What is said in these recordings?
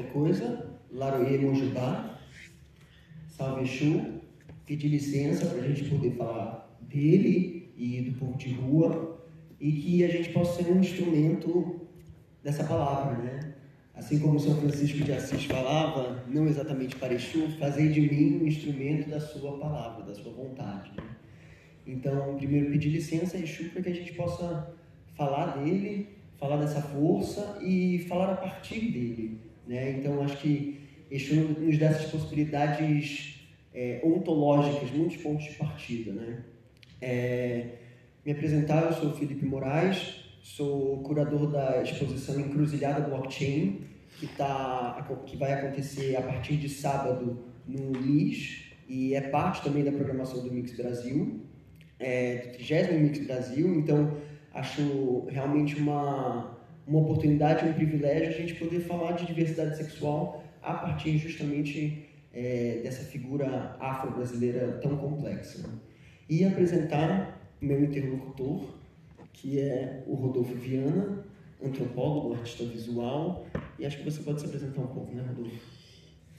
qualquer coisa, Laroye Mojubá, Salve Exu, pedir licença para a gente poder falar dele e do povo de rua e que a gente possa ser um instrumento dessa palavra, né? Assim como São Francisco de Assis falava, não exatamente para Exu, fazer de mim um instrumento da sua palavra, da sua vontade. Né? Então, primeiro pedir licença a Exu para que a gente possa falar dele, falar dessa força e falar a partir dele. Né? Então, acho que Exu nos dá essas possibilidades é, ontológicas, muitos pontos de partida. Né? É, me apresentar, eu sou Felipe Moraes, sou curador da exposição Encruzilhada Blockchain, que, tá, que vai acontecer a partir de sábado no LIS, e é parte também da programação do Mix Brasil, é, do 30 Mix Brasil, então acho realmente uma, uma oportunidade, um privilégio a gente poder falar de diversidade sexual a partir justamente é, dessa figura afro-brasileira tão complexa. E apresentar meu interlocutor, que é o Rodolfo Viana, antropólogo, artista visual, e acho que você pode se apresentar um pouco, né, Rodolfo?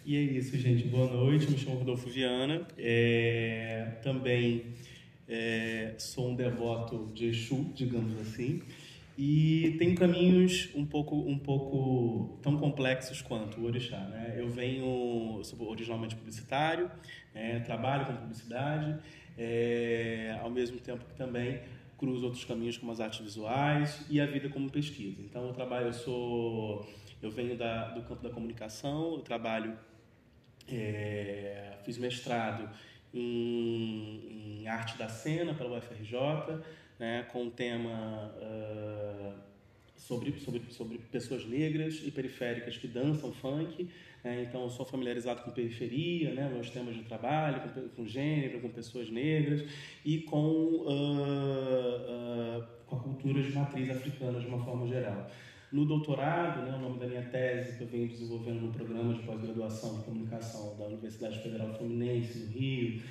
E é isso, gente. Boa noite. Me chamo Rodolfo Viana. É, também é, sou um devoto de Exu, digamos assim e tem caminhos um pouco um pouco tão complexos quanto o orixá né? Eu venho sou originalmente publicitário é, trabalho com publicidade é, ao mesmo tempo que também cruzo outros caminhos como as artes visuais e a vida como pesquisa. Então eu trabalho eu sou eu venho da, do campo da comunicação eu trabalho é, fiz mestrado em, em arte da cena pela UFRJ né, com o tema uh, sobre, sobre, sobre pessoas negras e periféricas que dançam funk. Né, então, sou familiarizado com periferia, né, meus temas de trabalho, com, com gênero, com pessoas negras e com, uh, uh, com a cultura de matriz africana de uma forma geral. No doutorado, né, o nome da minha tese que eu venho desenvolvendo no programa de pós-graduação de comunicação da Universidade Federal Fluminense, no Rio,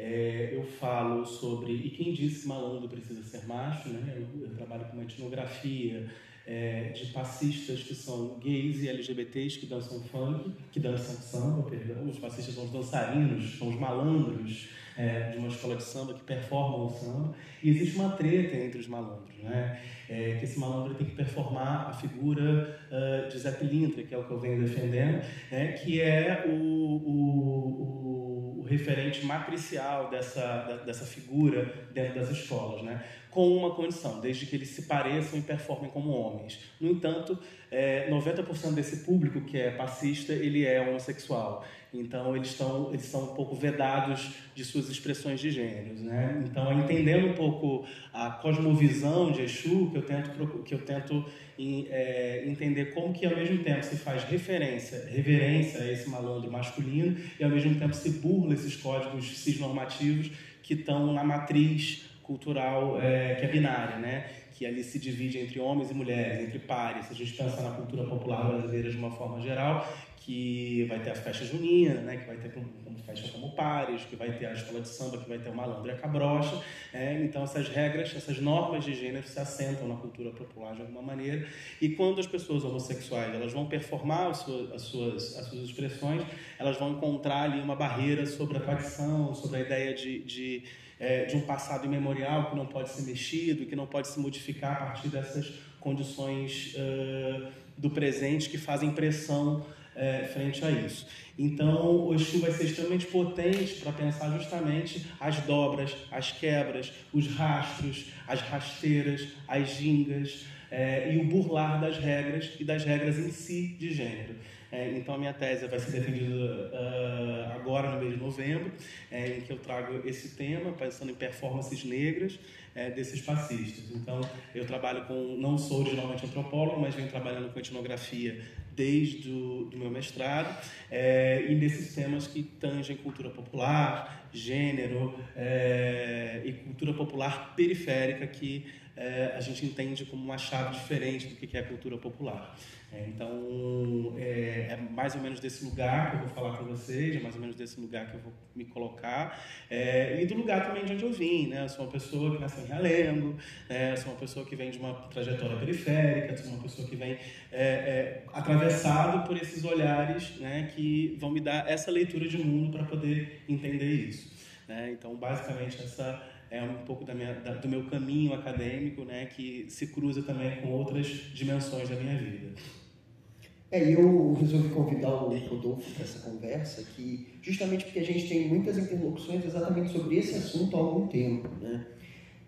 é, eu falo sobre. E quem disse malandro precisa ser macho, né? Eu, eu trabalho com uma etnografia é, de passistas que são gays e LGBTs que dançam funk, que dançam samba, perdão. Os passistas são os dançarinos, são os malandros é, de uma escola de samba que performam o samba. E existe uma treta entre os malandros, né? É, que esse malandro tem que performar a figura uh, de Zé Pilintra, que é o que eu venho defendendo, né? que é o, o, o referente matricial dessa, dessa figura dentro das escolas, né? com uma condição, desde que eles se pareçam e performem como homens. No entanto, é, 90% desse público que é passista, ele é homossexual. Então, eles estão eles são um pouco vedados de suas expressões de gêneros. Né? Então, entendendo um pouco a cosmovisão de Exu, que eu tento, que eu tento é, entender como que, ao mesmo tempo, se faz referência, reverência a esse malandro masculino e, ao mesmo tempo, se burla esses códigos cisnormativos que estão na matriz cultural é, que é binária, né? que ali se divide entre homens e mulheres, entre pares. Se a gente pensar na cultura popular brasileira de uma forma geral, que vai ter a festa junina, né, que vai ter como, como festa como pares, que vai ter a escola de samba, que vai ter o malandro e a cabrocha. É, então essas regras, essas normas de gênero se assentam na cultura popular de alguma maneira. E quando as pessoas homossexuais elas vão performar as suas, as suas, as suas expressões, elas vão encontrar ali uma barreira sobre a tradição, sobre a ideia de, de é, de um passado imemorial que não pode ser mexido, que não pode se modificar a partir dessas condições uh, do presente que fazem pressão uh, frente a isso. Então, o Exu vai ser extremamente potente para pensar justamente as dobras, as quebras, os rastros, as rasteiras, as gingas uh, e o burlar das regras e das regras em si de gênero. É, então, a minha tese vai ser defendida uh, agora, no mês de novembro, é, em que eu trago esse tema, pensando em performances negras é, desses passistas. Então, eu trabalho com, não sou originalmente antropólogo, mas venho trabalhando com etnografia desde o do meu mestrado, é, e nesses temas que tangem cultura popular, gênero é, e cultura popular periférica, que é, a gente entende como uma chave diferente do que é a cultura popular. É, então, é, é, mais ou menos desse lugar que eu vou falar com vocês, é mais ou menos desse lugar que eu vou me colocar, é, e do lugar também de onde eu vim. Né? Eu sou uma pessoa que nasceu em Realengo, né? eu sou uma pessoa que vem de uma trajetória periférica, sou uma pessoa que vem é, é, atravessado por esses olhares né, que vão me dar essa leitura de mundo para poder entender isso. Né? Então, basicamente, essa é um pouco da minha, da, do meu caminho acadêmico, né, que se cruza também com outras dimensões da minha vida. É, eu resolvi convidar o Rodolfo para essa conversa, que justamente porque a gente tem muitas interlocuções exatamente sobre esse assunto há algum tempo, né?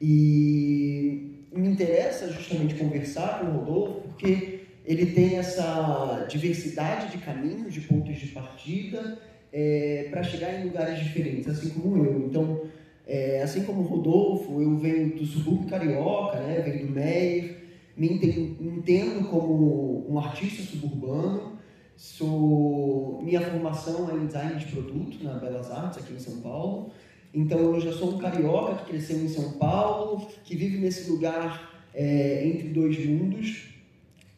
E me interessa justamente conversar com o Rodolfo porque ele tem essa diversidade de caminhos, de pontos de partida, é, para chegar em lugares diferentes, assim como eu. Então, é, assim como o Rodolfo, eu venho do subúrbio carioca, né? venho do Meyer, me entendo como um artista suburbano, sou minha formação é em design de produto na Belas Artes aqui em São Paulo. Então eu já sou um carioca que cresceu em São Paulo, que vive nesse lugar é, entre dois mundos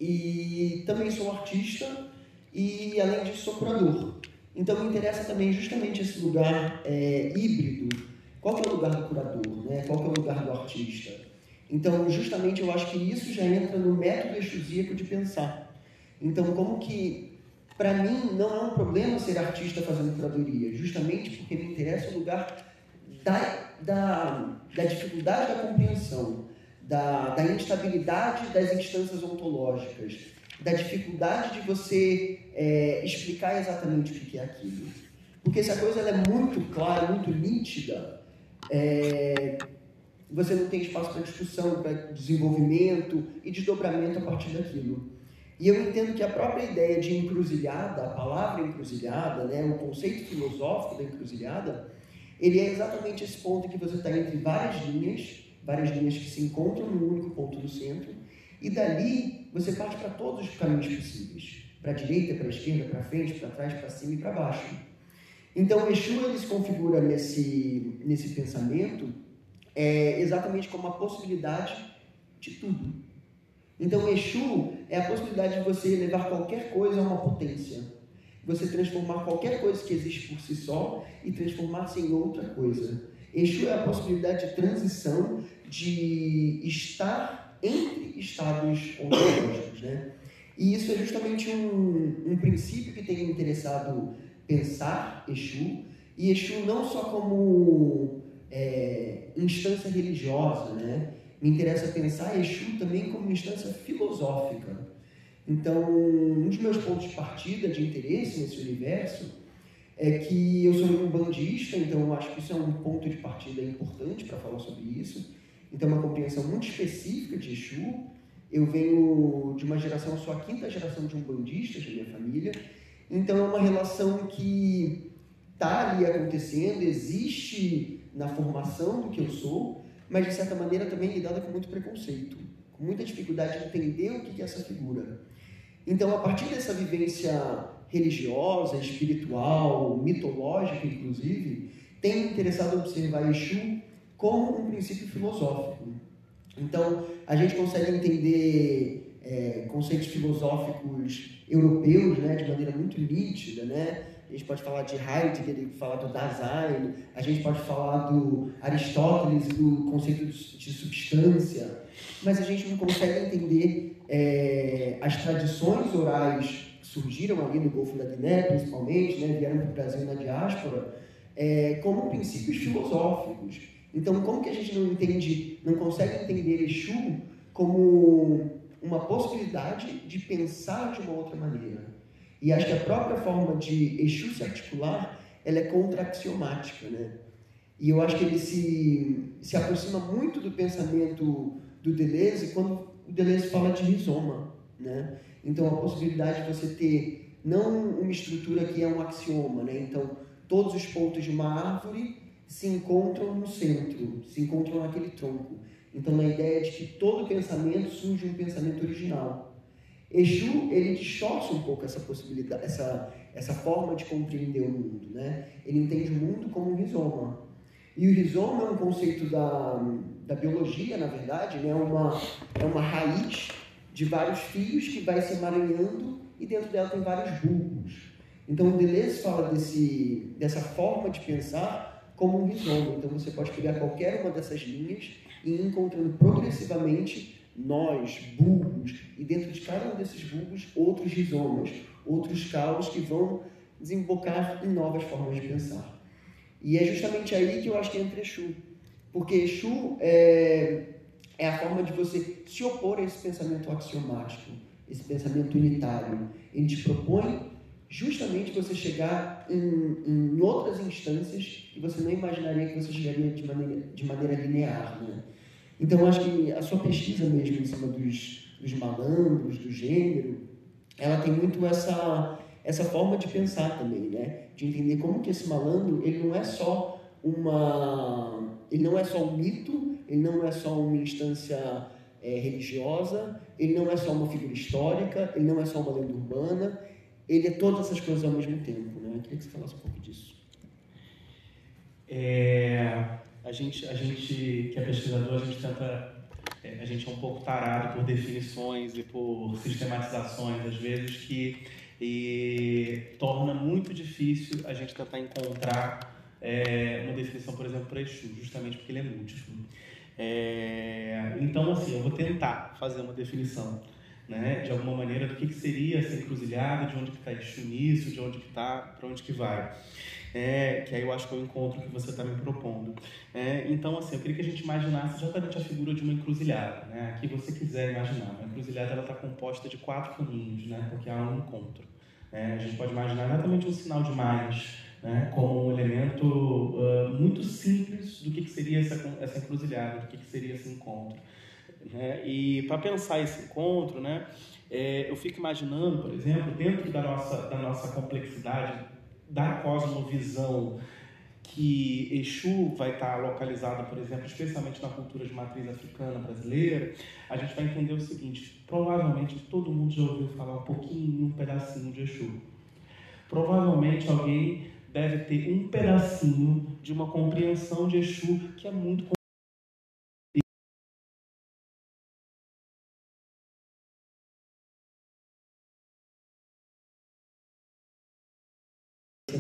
e também sou artista e além disso sou curador. Então me interessa também justamente esse lugar é, híbrido. Qual que é o lugar do curador? Né? Qual que é o lugar do artista? Então, justamente, eu acho que isso já entra no método exusíaco de pensar. Então, como que, para mim, não é um problema ser artista fazendo curadoria, justamente porque me interessa o lugar da, da, da dificuldade da compreensão, da, da instabilidade das instâncias ontológicas, da dificuldade de você é, explicar exatamente o que é aquilo. Porque se a coisa é muito clara, muito nítida, é, você não tem espaço para discussão, para desenvolvimento e desdobramento a partir daquilo. E eu entendo que a própria ideia de encruzilhada, a palavra encruzilhada, né, o conceito filosófico da encruzilhada, ele é exatamente esse ponto que você está entre várias linhas, várias linhas que se encontram no único ponto do centro, e dali você parte para todos os caminhos possíveis, para a direita, para a esquerda, para frente, para trás, para cima e para baixo. Então, Exu ele se configura nesse, nesse pensamento é, exatamente como a possibilidade de tudo. Então, Exu é a possibilidade de você levar qualquer coisa a uma potência. Você transformar qualquer coisa que existe por si só e transformar-se em outra coisa. Exu é a possibilidade de transição, de estar entre estados ontológicos. Né? E isso é justamente um, um princípio que tem interessado pensar Exu, e Exu não só como é, instância religiosa, né? Me interessa pensar Exu também como instância filosófica. Então, um dos meus pontos de partida, de interesse nesse universo, é que eu sou um bandista, então eu acho que isso é um ponto de partida importante para falar sobre isso. Então, uma compreensão muito específica de Exu. Eu venho de uma geração, sou a quinta geração de um bandista da minha família, então é uma relação que está ali acontecendo, existe na formação do que eu sou, mas de certa maneira também lidada com muito preconceito, com muita dificuldade de entender o que é essa figura. Então, a partir dessa vivência religiosa, espiritual, mitológica, inclusive, tem interessado observar Exu como um princípio filosófico. Então, a gente consegue entender é, conceitos filosóficos europeus né, de maneira muito nítida, né? a gente pode falar de Heidegger, falar do Dasein, a gente pode falar do Aristóteles, do conceito de substância, mas a gente não consegue entender é, as tradições orais que surgiram ali no Golfo da Guiné, principalmente, né, vieram para o Brasil na diáspora, é, como princípios filosóficos. Então, como que a gente não entende, não consegue entender Exu como uma possibilidade de pensar de uma outra maneira? E acho que a própria forma de Exu se articular, ela é contra-axiomática, né? E eu acho que ele se, se aproxima muito do pensamento do Deleuze quando o Deleuze fala de rizoma, né? Então, a possibilidade de você ter não uma estrutura que é um axioma, né? Então, todos os pontos de uma árvore se encontram no centro, se encontram naquele tronco. Então, na ideia de que todo pensamento surge um pensamento original. Exu, ele distorce um pouco essa possibilidade, essa, essa forma de compreender o mundo, né? Ele entende o mundo como um rizoma. E o rizoma é um conceito da, da biologia, na verdade, né? uma, é uma raiz de vários fios que vai se emaranhando e dentro dela tem vários bulbos. Então Deleuze fala desse, dessa forma de pensar como um rizoma. Então você pode pegar qualquer uma dessas linhas e encontrando progressivamente nós, bulbos, e dentro de cada um desses bulbos outros rizomas, outros calos que vão desembocar em novas formas de pensar. E é justamente aí que eu acho que entra Exu. Porque Exu é, é a forma de você se opor a esse pensamento axiomático, esse pensamento unitário. Ele te propõe justamente você chegar em, em outras instâncias que você não imaginaria que você chegaria de maneira, de maneira linear. Né? Então, acho que a sua pesquisa mesmo em cima dos, dos malandros, do gênero, ela tem muito essa, essa forma de pensar também, né? De entender como que esse malandro, ele não é só uma... Ele não é só um mito, ele não é só uma instância é, religiosa, ele não é só uma figura histórica, ele não é só uma lenda urbana, ele é todas essas coisas ao mesmo tempo, né? Eu queria que você falasse um pouco disso. É, a gente, a gente que é pesquisador, a gente tenta, é, a gente é um pouco tarado por definições e por sistematizações, às vezes, que e torna muito difícil a gente tentar encontrar é, uma definição, por exemplo, para Exu, justamente porque ele é múltiplo. É, então, assim, eu vou tentar fazer uma definição, né, de alguma maneira, do que, que seria essa encruzilhada, de onde que está Exu nisso, de onde que está, para onde que vai. É, que aí eu acho que é o encontro que você está me propondo. É, então, assim, eu queria que a gente imaginasse exatamente a figura de uma encruzilhada, né? que você quiser imaginar. Uma encruzilhada está composta de quatro caminhos, né? porque há um encontro. É, a gente pode imaginar exatamente um sinal de mais, né? como um elemento uh, muito simples do que, que seria essa, essa encruzilhada, do que, que seria esse encontro. Né? E para pensar esse encontro, né? É, eu fico imaginando, por exemplo, dentro da nossa, da nossa complexidade da cosmovisão que Exu vai estar localizado, por exemplo, especialmente na cultura de matriz africana brasileira, a gente vai entender o seguinte: provavelmente todo mundo já ouviu falar um pouquinho, um pedacinho de Exu. Provavelmente alguém deve ter um pedacinho de uma compreensão de Exu que é muito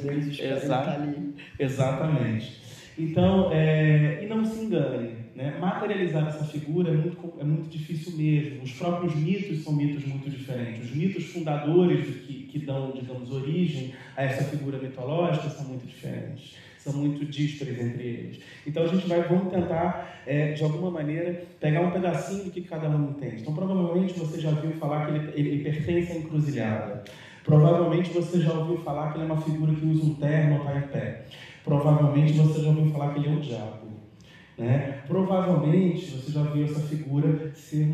deles ali. Exatamente. Então, é, e não se engane, né? materializar essa figura é muito, é muito difícil mesmo. Os próprios mitos são mitos muito diferentes. Os mitos fundadores que, que dão, digamos, origem a essa figura mitológica são muito diferentes. São muito díspares entre eles. Então a gente vai, vamos tentar, é, de alguma maneira, pegar um pedacinho do que cada um entende. Então provavelmente você já viu falar que ele, ele pertence à encruzilhada. Provavelmente você já ouviu falar que ele é uma figura que usa um terno está em pé. Provavelmente você já ouviu falar que ele é um diabo. Né? Provavelmente você já viu essa figura ser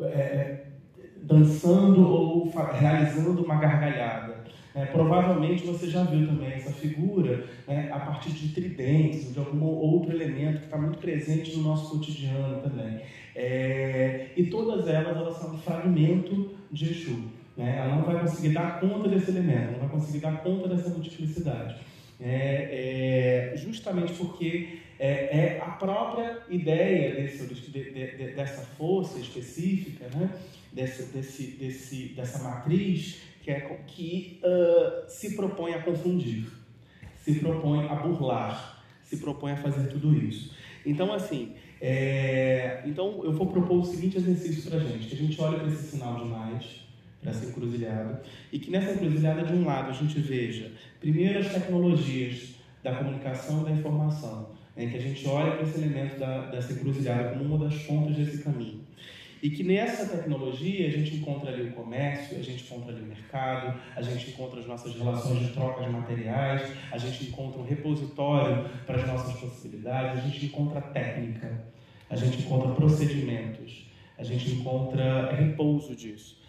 é, dançando ou realizando uma gargalhada. É, provavelmente você já viu também essa figura né, a partir de tridentes de algum outro elemento que está muito presente no nosso cotidiano também. É, e todas elas, elas são um fragmento de Exu. Né? Ela não vai conseguir dar conta desse elemento, não vai conseguir dar conta dessa multiplicidade. É, é, justamente porque é, é, a própria ideia desse, de, de, dessa força específica, né? desse, desse, desse, dessa matriz que, é, que uh, se propõe a confundir, se propõe a burlar, se propõe a fazer tudo isso. Então, assim, é, então eu vou propor o seguinte exercício para a gente, que a gente olha para esse sinal de mais, nessa encruzilhada, e que nessa encruzilhada, de um lado, a gente veja, primeiro, as tecnologias da comunicação e da informação, né, que a gente olha para esse elemento da, dessa encruzilhada como uma das pontas desse caminho. E que nessa tecnologia a gente encontra ali o comércio, a gente encontra ali o mercado, a gente encontra as nossas relações de troca de materiais, a gente encontra um repositório para as nossas possibilidades, a gente encontra técnica, a gente encontra procedimentos, a gente encontra repouso disso.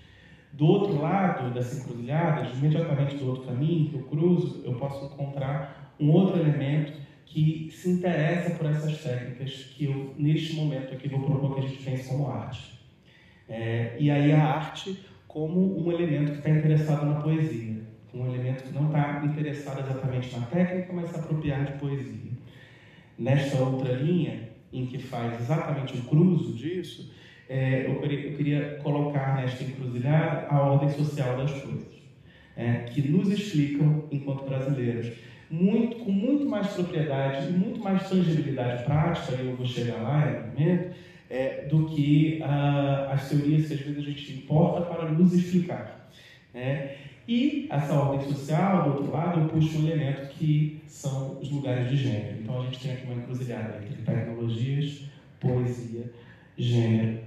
Do outro lado dessa encruzilhada, imediatamente do outro caminho que eu cruzo, eu posso encontrar um outro elemento que se interessa por essas técnicas que eu, neste momento aqui, vou propor que a gente pense como arte. É, e aí a arte como um elemento que está interessado na poesia, um elemento que não está interessado exatamente na técnica, mas se apropriar de poesia. Nesta outra linha, em que faz exatamente um cruzo disso, é, eu, queria, eu, queria, colocar nesta encruzilhada a ordem social das coisas, é, que nos explicam, enquanto brasileiros, muito, com muito mais propriedade e muito mais tangibilidade prática, eu vou chegar lá em um momento, é, do que ah, as teorias que às vezes a gente importa para nos explicar. Né? E essa ordem social, do outro lado, eu puxo um elemento que são os lugares de gênero. Então a gente tem aqui uma encruzilhada entre tecnologias, poesia, gênero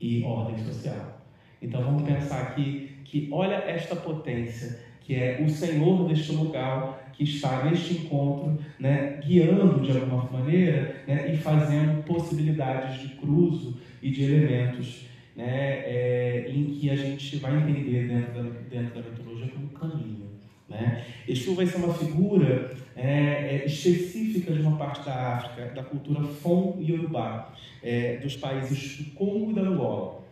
e ordem social. Então vamos pensar aqui que olha esta potência, que é o Senhor deste lugar que está neste encontro, né, guiando de alguma maneira né, e fazendo possibilidades de cruzo e de elementos né, é, em que a gente vai entender dentro da, dentro da mitologia como caminho. Né? Exu vai ser uma figura é, é, específica de uma parte da África, da cultura Fon Yorubá, é, dos países do Congo e da Angola,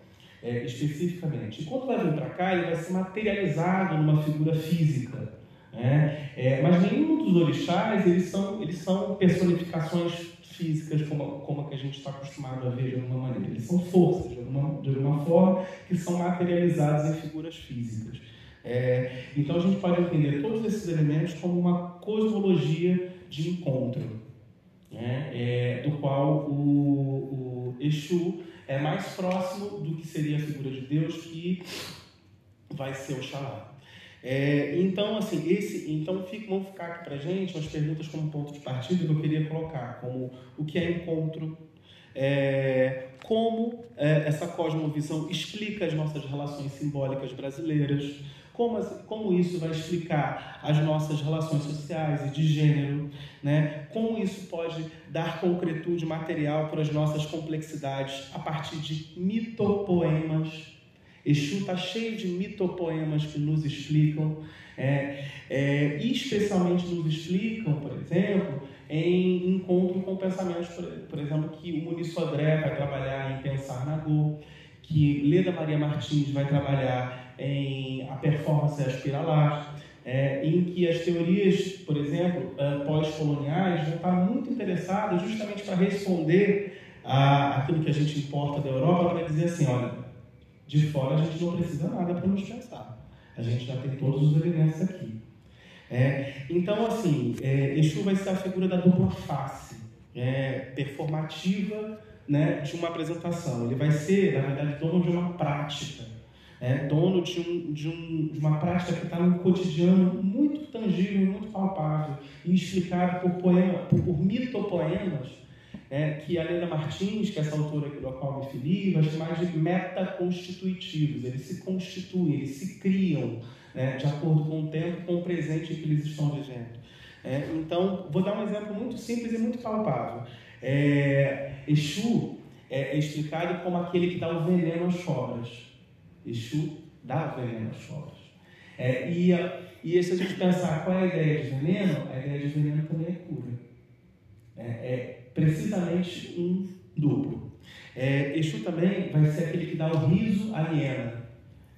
é, especificamente. E quando vai vir para cá, ele vai ser materializado numa figura física. Né? É, mas nenhum dos orixás eles são, eles são personificações físicas como, como a que a gente está acostumado a ver de alguma maneira. Eles são forças, de alguma, de alguma forma, que são materializadas em figuras físicas. É, então a gente pode entender todos esses elementos como uma cosmologia de encontro, né? é, do qual o, o Exu é mais próximo do que seria a figura de Deus, que vai ser Oxalá. É, então, assim, esse, então fica, vão ficar aqui para gente as perguntas como ponto de partida que eu queria colocar, como o que é encontro, é, como é, essa cosmovisão explica as nossas relações simbólicas brasileiras, como, como isso vai explicar as nossas relações sociais e de gênero, né? como isso pode dar concretude material para as nossas complexidades a partir de mitopoemas Exu está cheio de mitopoemas que nos explicam, é, é, e especialmente nos explicam, por exemplo, em encontro com pensamentos, por, por exemplo, que o Muniz Sodré vai trabalhar em Pensar na Go, que Leda Maria Martins vai trabalhar em A Performance Aspiralar, é, em que as teorias, por exemplo, uh, pós-coloniais vão estar muito interessadas justamente para responder a, aquilo que a gente importa da Europa, para dizer assim, olha, de fora a gente não precisa nada para nos pensar. A gente já tem todos os elementos aqui. É, então, assim, é, Exu vai ser a figura da dupla face, é, performativa né, de uma apresentação. Ele vai ser, na verdade, dono de uma prática, é, dono de, um, de, um, de uma prática que está no cotidiano muito tangível, muito palpável, e explicado por, poema, por, por mitopoemas é, que a Helena Martins, que é essa autora do qual me fili, vai chamar de metaconstitutivos. Eles se constituem, eles se criam né, de acordo com o tempo, com o presente que eles estão vivendo. É, então, vou dar um exemplo muito simples e muito palpável. É, Exu é, é explicado como aquele que dá o veneno às cobras. Exu dá veneno às cobras. É, e, e se a gente pensar qual é a ideia de veneno, a ideia de veneno também é cura. É, é precisamente um duplo. É, Exu também vai ser aquele que dá o riso à hiena,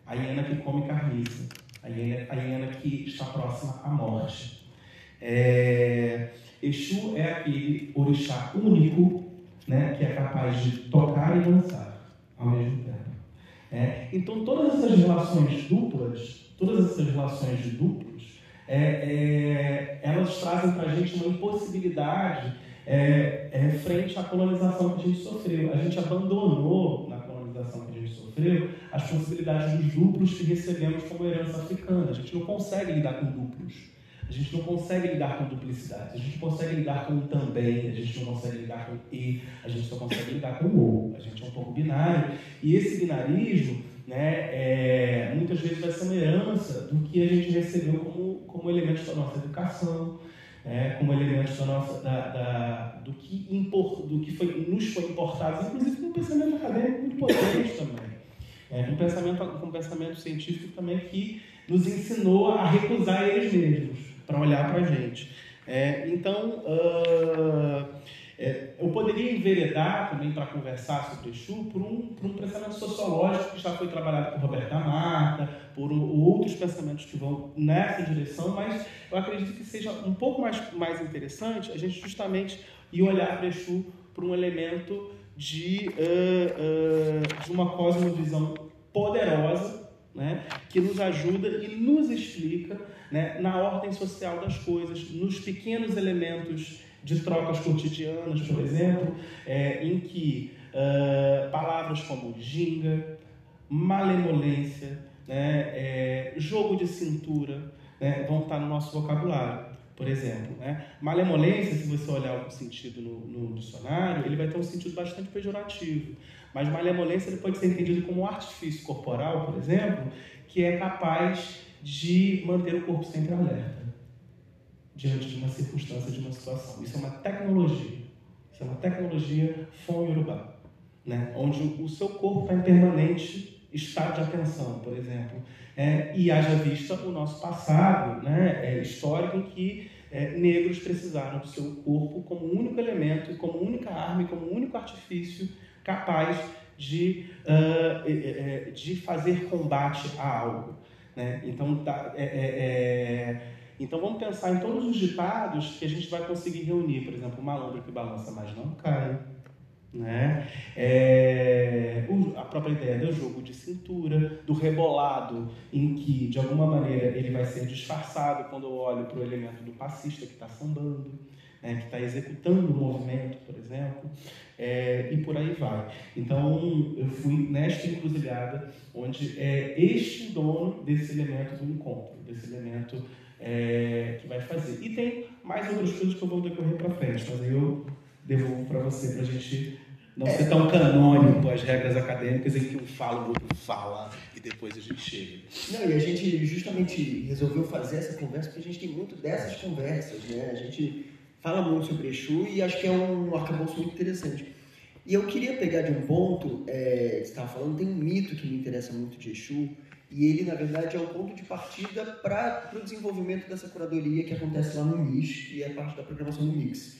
a hiena que come carniça, a hiena, a hiena que está próxima à morte. É, Exu é aquele orixá único né, que é capaz de tocar e dançar ao mesmo tempo. É, então, todas essas relações duplas, todas essas relações de duplos, é, é, elas trazem para a gente uma impossibilidade é, é, frente à colonização que a gente sofreu. A gente abandonou, na colonização que a gente sofreu, as possibilidades dos duplos que recebemos como herança africana. A gente não consegue lidar com duplos. A gente não consegue lidar com duplicidade. A gente consegue lidar com também, a gente não consegue lidar com e, a gente só consegue lidar com o. A gente é um pouco binário. E esse binarismo, né, é, muitas vezes vai ser uma herança do que a gente recebeu como, como elemento da nossa educação, é, como elementos da nossa, da, da, do, que impor, do que foi, nos foi importado, inclusive com um pensamento acadêmico muito potente também. É, um, pensamento, um pensamento científico também que nos ensinou a recusar eles mesmos, para olhar para a gente. É, então, uh, é, eu poderia enveredar também para conversar sobre Exu por um, por um pensamento sociológico que já foi trabalhado por Roberta Marta, por um, outros pensamentos que vão nessa direção, mas eu acredito que seja um pouco mais, mais interessante a gente justamente ir olhar para Exu por um elemento de, uh, uh, de uma cosmovisão poderosa, né, que nos ajuda e nos explica né, na ordem social das coisas, nos pequenos elementos de trocas cotidianas, por exemplo, é, em que uh, palavras como ginga, malemolência, né, é, jogo de cintura né, vão estar no nosso vocabulário. Por exemplo, né? malemolência, se você olhar o sentido no, no, dicionário, ele vai ter um sentido bastante pejorativo. Mas malemolência ele pode ser entendido como um artifício corporal, por exemplo, que é capaz de manter o corpo sempre alerta diante de uma circunstância, de uma situação. Isso é uma tecnologia. Isso é uma tecnologia fome urubá, né? onde o seu corpo está em permanente estado de atenção, por exemplo. É, e haja vista o nosso passado né, é, histórico em que é, negros precisaram do seu corpo como único elemento, como única arma e como único artifício capaz de, uh, de fazer combate a algo. Né? Então, tá, é, é, então, vamos pensar em todos os ditados que a gente vai conseguir reunir. Por exemplo, o malandro que balança, mas não cai. Né? É, a própria ideia do jogo de cintura, do rebolado, em que de alguma maneira ele vai ser disfarçado quando eu olho para o elemento do passista que está sambando, né, que está executando o movimento, por exemplo, é, e por aí vai. Então eu fui nesta encruzilhada onde é este dono desse elemento do encontro, desse elemento é, que vai fazer. E tem mais outras coisas que eu vou decorrer para frente, mas aí eu devolvo para você para a gente não ser tão canônico as regras acadêmicas em que um fala, o outro fala e depois a gente chega. Não, e a gente justamente resolveu fazer essa conversa porque a gente tem muito dessas conversas, né? A gente fala muito sobre Exu e acho que é um arcabouço muito interessante. E eu queria pegar de um ponto, é, você estava falando, tem um mito que me interessa muito de Exu, e ele, na verdade, é o ponto de partida para o desenvolvimento dessa curadoria que acontece lá no MIX, que é parte da programação do Mix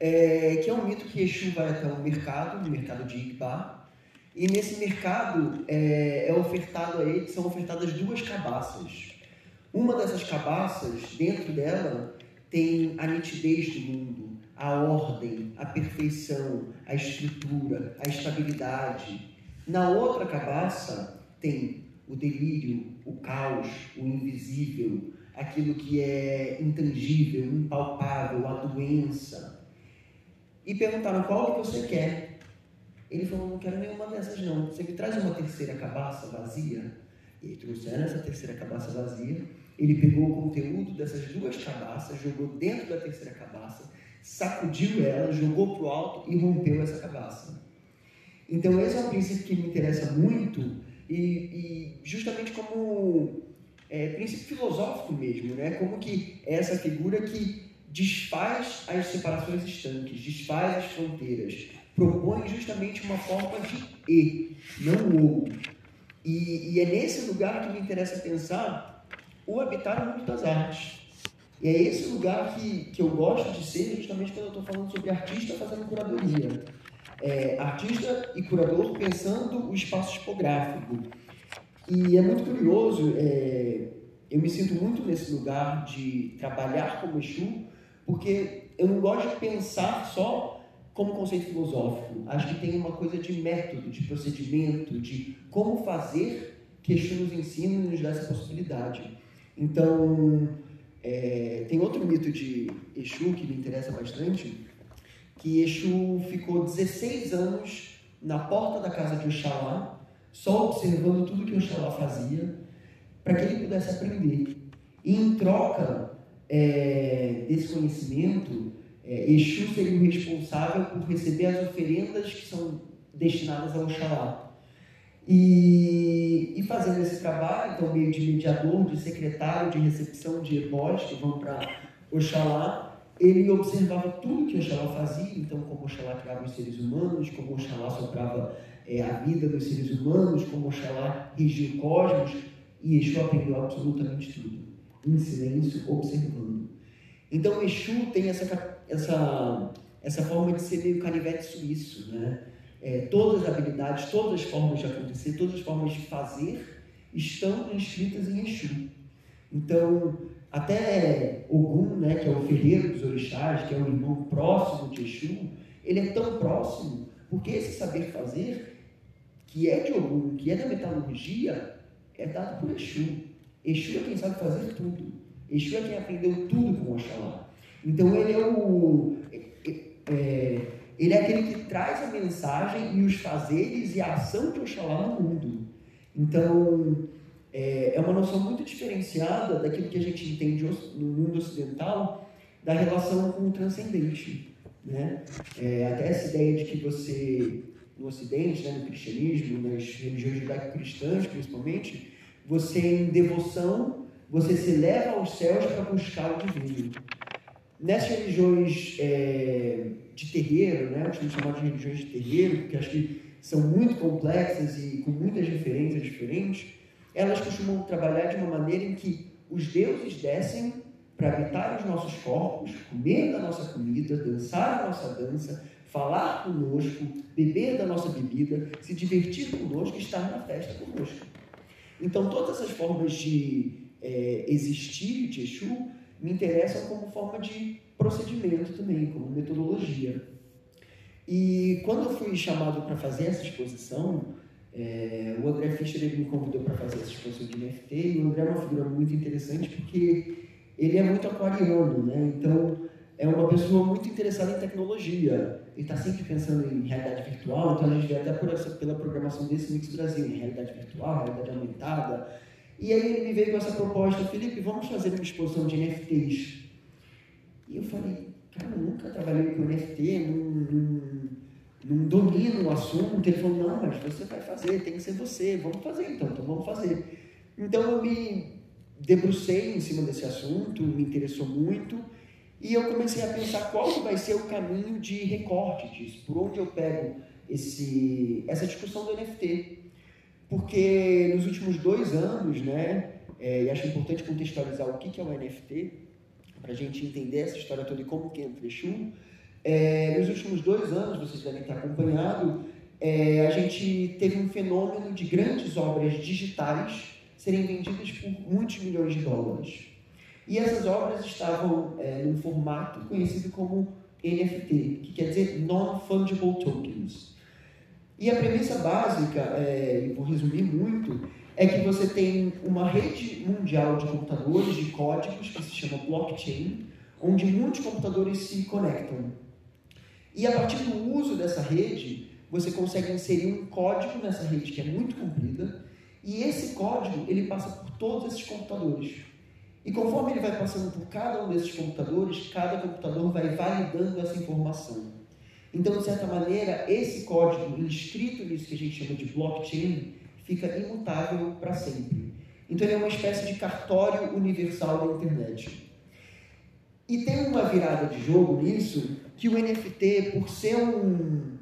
é, que é um mito que Exu vai até um mercado, um mercado de Igba, e nesse mercado é, é ofertado a ele, são ofertadas duas cabaças. Uma dessas cabaças, dentro dela, tem a nitidez do mundo, a ordem, a perfeição, a estrutura, a estabilidade. Na outra cabaça tem o delírio, o caos, o invisível, aquilo que é intangível, impalpável, a doença, e perguntaram qual que você quer. Ele falou, não quero nenhuma dessas não. Você me traz uma terceira cabaça vazia? E trouxeram essa terceira cabaça vazia. Ele pegou o conteúdo dessas duas cabaças, jogou dentro da terceira cabaça, sacudiu ela, jogou para o alto e rompeu essa cabaça. Então esse é um princípio que me interessa muito e, e justamente como é, princípio filosófico mesmo, né? Como que é essa figura que desfaz as separações estanques, desfaz as fronteiras, propõe justamente uma forma de e, não ou. E, e é nesse lugar que me interessa pensar o habitar no mundo das artes. E é esse lugar que, que eu gosto de ser justamente quando eu estou falando sobre artista fazendo curadoria. É, artista e curador pensando o espaço tipográfico. E é muito curioso, é, eu me sinto muito nesse lugar de trabalhar como Exu, porque eu não gosto de pensar só como conceito filosófico. Acho que tem uma coisa de método, de procedimento, de como fazer que Exu nos ensina e nos dá essa possibilidade. Então, é, tem outro mito de Exu que me interessa bastante, que Exu ficou 16 anos na porta da casa de Oxalá, só observando tudo que Oxalá fazia, para que ele pudesse aprender. E em troca, é, desse conhecimento, é, Exu seria o responsável por receber as oferendas que são destinadas ao Oxalá. E, e fazendo esse trabalho, então, meio de mediador, de secretário, de recepção de ebós que vão para Oxalá, ele observava tudo que Oxalá fazia, então, como Oxalá criava os seres humanos, como Oxalá soprava é, a vida dos seres humanos, como Oxalá regia o cosmos, e Exu aprendeu absolutamente tudo em silêncio, observando. Então, Exu tem essa, essa, essa forma de ser meio canivete suíço, né? É, todas as habilidades, todas as formas de acontecer, todas as formas de fazer estão inscritas em Exu. Então, até Ogum, né, que é o ferreiro dos orixás, que é o irmão próximo de Exu, ele é tão próximo Porque esse saber fazer, que é de Ogum, que é da metalurgia, é dado por Exu. Exu é quem sabe fazer tudo. Exu é quem aprendeu tudo com Oxalá. Então ele é o. É, ele é aquele que traz a mensagem e os fazeres e a ação de Oxalá no mundo. Então, é, é uma noção muito diferenciada daquilo que a gente entende no mundo ocidental da relação com o transcendente. Né? É, até essa ideia de que você, no Ocidente, né, no cristianismo, nas religiões judaico-cristãs principalmente, você em devoção, você se leva aos céus para buscar o divino. Nessas religiões é, de terreiro, né, eu chamar de religiões de terreiro, porque acho que são muito complexas e com muitas referências diferentes, elas costumam trabalhar de uma maneira em que os deuses descem para habitar os nossos corpos, comer da nossa comida, dançar a nossa dança, falar conosco, beber da nossa bebida, se divertir conosco estar na festa conosco. Então, todas essas formas de é, existir de Exu me interessam como forma de procedimento também, como metodologia. E quando eu fui chamado para fazer essa exposição, é, o André Fischer ele me convidou para fazer essa exposição de NFT e o André é uma figura muito interessante porque ele é muito aquariano, né? Então é uma pessoa muito interessada em tecnologia. Ele está sempre pensando em realidade virtual, então a gente vê até por essa, pela programação desse Mix Brasil, realidade virtual, realidade aumentada. E aí ele me veio com essa proposta, Felipe, vamos fazer uma exposição de NFTs. E eu falei, cara, eu nunca trabalhei com NFT, não, não, não domino o assunto. Ele falou, não, mas você vai fazer, tem que ser você, vamos fazer então, então vamos fazer. Então eu me debrucei em cima desse assunto, me interessou muito, e eu comecei a pensar qual vai ser o caminho de recorte disso, por onde eu pego esse, essa discussão do NFT. Porque nos últimos dois anos, né, é, e acho importante contextualizar o que é o NFT, para a gente entender essa história toda e como que entra Exu, é, nos últimos dois anos, vocês devem estar acompanhado, é, a gente teve um fenômeno de grandes obras digitais serem vendidas por muitos milhões de dólares. E essas obras estavam é, num formato conhecido como NFT, que quer dizer Non-Fungible Tokens. E a premissa básica, é, vou resumir muito, é que você tem uma rede mundial de computadores, de códigos, que se chama blockchain, onde muitos computadores se conectam. E a partir do uso dessa rede, você consegue inserir um código nessa rede que é muito comprida, e esse código, ele passa por todos esses computadores. E conforme ele vai passando por cada um desses computadores, cada computador vai validando essa informação. Então, de certa maneira, esse código inscrito nisso que a gente chama de blockchain fica imutável para sempre. Então, ele é uma espécie de cartório universal da internet. E tem uma virada de jogo nisso, que o NFT, por ser um,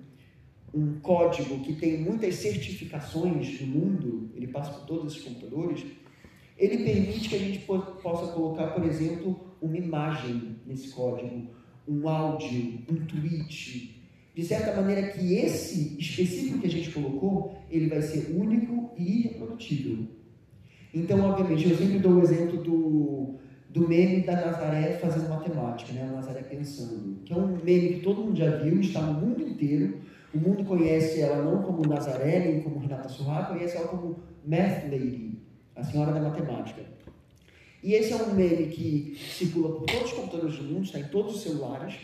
um código que tem muitas certificações no mundo, ele passa por todos esses computadores, ele permite que a gente possa colocar, por exemplo, uma imagem nesse código, um áudio, um tweet, de certa maneira que esse específico que a gente colocou, ele vai ser único e irreprodutível. Então, obviamente, eu sempre dou o exemplo do, do meme da Nazaré fazendo matemática, né? a Nazaré pensando, que é um meme que todo mundo já viu, está no mundo inteiro, o mundo conhece ela não como Nazaré, nem como Renata Surra, conhece ela como Math Lady, a senhora da matemática. E esse é um meme que circula por todos os computadores do mundo, está em todos os celulares,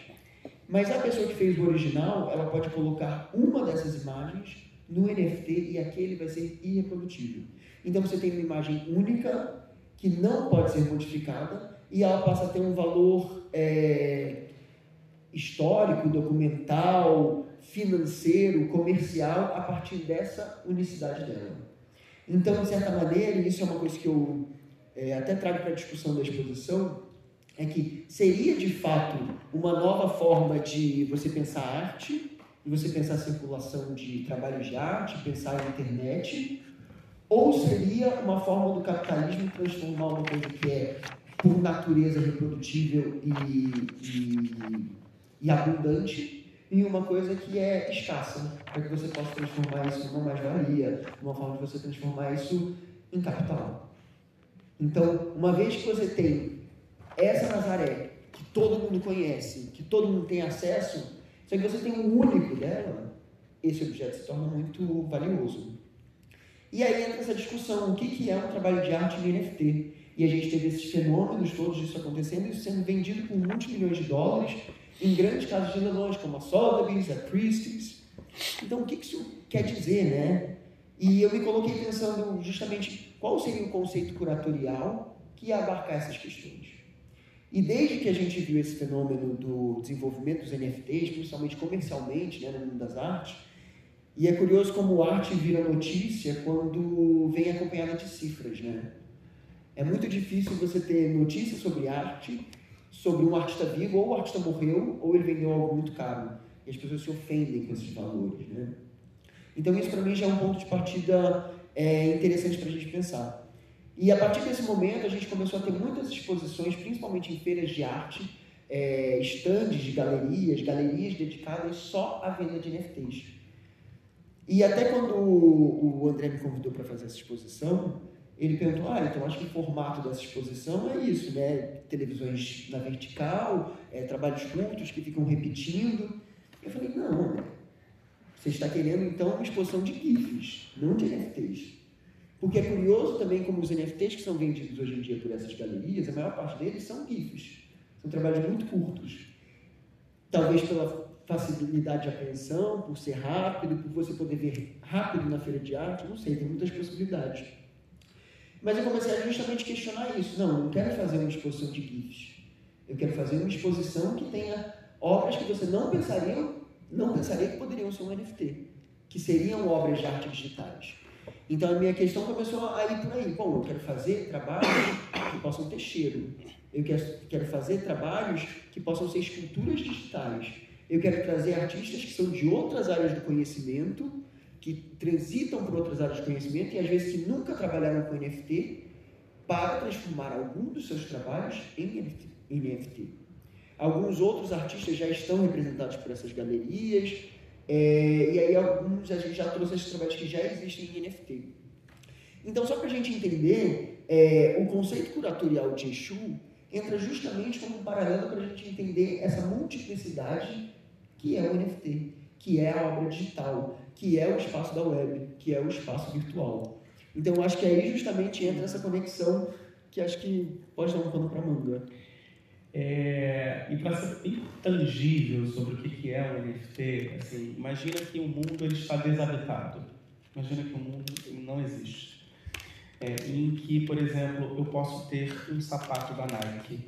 mas a pessoa que fez o original, ela pode colocar uma dessas imagens no NFT e aquele vai ser irreprodutível. Então você tem uma imagem única que não pode ser modificada e ela passa a ter um valor é, histórico, documental, financeiro, comercial a partir dessa unicidade dela. Então, de certa maneira, e isso é uma coisa que eu é, até trago para a discussão da exposição, é que seria de fato uma nova forma de você pensar arte, de você pensar circulação de trabalhos de arte, pensar a internet, ou seria uma forma do capitalismo transformar uma coisa que é por natureza reprodutível e, e, e abundante em uma coisa que é escassa, para que você possa transformar isso numa mais-valia, uma forma de você transformar isso em capital. Então, uma vez que você tem essa Nazaré, que todo mundo conhece, que todo mundo tem acesso, só que você tem um único dela, esse objeto se torna muito valioso. E aí entra essa discussão, o que, que é um trabalho de arte em NFT? E a gente teve esses fenômenos todos disso acontecendo, isso sendo vendido por muitos milhões de dólares, em grandes casas de leilões, como a Sotheby's, a Christie's. Então, o que, que isso quer dizer, né? E eu me coloquei pensando justamente qual seria o conceito curatorial que ia abarcar essas questões. E desde que a gente viu esse fenômeno do desenvolvimento dos NFTs, principalmente comercialmente, né, no mundo das artes, e é curioso como arte vira notícia quando vem acompanhada de cifras, né? É muito difícil você ter notícia sobre arte, sobre um artista vivo, ou o artista morreu, ou ele vendeu algo muito caro. E as pessoas se ofendem com esses valores, né? Então isso para mim já é um ponto de partida é, interessante para a gente pensar. E a partir desse momento a gente começou a ter muitas exposições, principalmente em feiras de arte, é, estandes de galerias, galerias dedicadas só à venda de NFTs. E até quando o André me convidou para fazer essa exposição, ele perguntou, ah, então acho que o formato dessa exposição é isso, né? Televisões na vertical, é, trabalhos curtos que ficam repetindo. Eu falei, não, você está querendo então uma exposição de GIFs, não de NFTs. Porque é curioso também como os NFTs que são vendidos hoje em dia por essas galerias, a maior parte deles são GIFs. São trabalhos muito curtos. Talvez pela facilidade de apreensão, por ser rápido, por você poder ver rápido na feira de arte, não sei, tem muitas possibilidades. Mas eu comecei a justamente questionar isso. Não, eu não quero fazer uma exposição de GIFs. Eu quero fazer uma exposição que tenha obras que você não pensaria, não pensaria que poderiam ser um NFT, que seriam obras de arte digitais. Então a minha questão começou a ir por aí. Bom, eu quero fazer trabalhos que possam ter cheiro. Eu quero fazer trabalhos que possam ser esculturas digitais eu quero trazer artistas que são de outras áreas do conhecimento, que transitam por outras áreas de conhecimento e às vezes que nunca trabalharam com NFT, para transformar algum dos seus trabalhos em NFT. Alguns outros artistas já estão representados por essas galerias, é, e aí alguns a gente já trouxe esses trabalhos que já existem em NFT. Então, só para a gente entender, é, o conceito curatorial de Exu entra justamente como um paralelo para a gente entender essa multiplicidade que é o NFT, que é a obra digital, que é o espaço da web, que é o espaço virtual. Então, acho que aí justamente entra essa conexão que acho que pode dar um pano para manga. É, e para ser intangível sobre o que é o NFT, assim, imagina que o mundo ele está desabitado. Imagina que o mundo não existe. É, em que, por exemplo, eu posso ter um sapato da Nike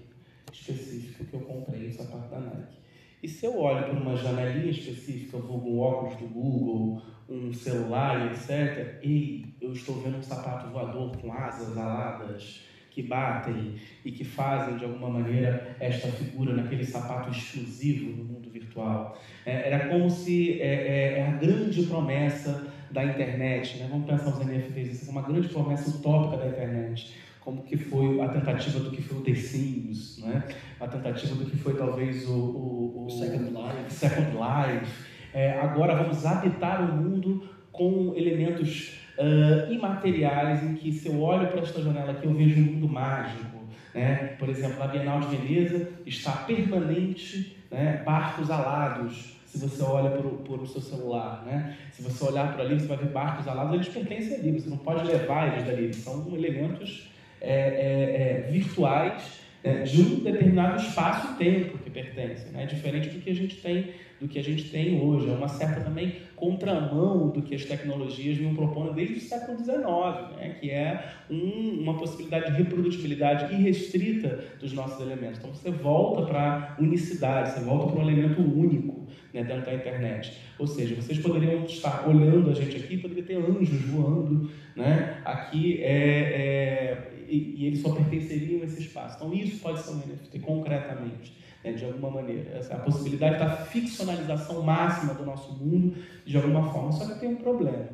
específico que eu comprei, um sapato da Nike. E se eu olho para uma janelinha específica, vulgo um óculos do Google, um celular, etc., e eu estou vendo um sapato voador com asas aladas que batem e que fazem de alguma maneira esta figura naquele sapato exclusivo no mundo virtual. É, era como se é, é, é, a grande promessa da internet, né? vamos pensar nos NFTs, isso é uma grande promessa utópica da internet como que foi a tentativa do que foi o The Sims, né? a tentativa do que foi talvez o, o, o Second Life. Second Life. É, agora vamos habitar o mundo com elementos uh, imateriais em que se eu olho para esta janela aqui eu vejo um mundo mágico. Né? Por exemplo, na Bienal de Veneza está permanente né, barcos alados, se você olha por o seu celular, né? Se você olhar para ali, você vai ver barcos alados, eles pertencem ali, você não pode levar eles dali, são elementos é, é, é, virtuais é, de um determinado espaço e tempo que pertencem, né? diferente do que a gente tem do que a gente tem hoje. É uma certa também contramão do que as tecnologias vinham propondo desde o século XIX, né? que é um, uma possibilidade de reprodutibilidade irrestrita dos nossos elementos. Então você volta para a unicidade, você volta para um elemento único né, dentro da internet. Ou seja, vocês poderiam estar olhando a gente aqui, poderia ter anjos voando né, aqui é, é e, e eles só pertenceriam a esse espaço. Então, isso pode ser um NFT concretamente, né, de alguma maneira. Essa, a possibilidade da ficcionalização máxima do nosso mundo, de alguma forma. Só que tem um problema.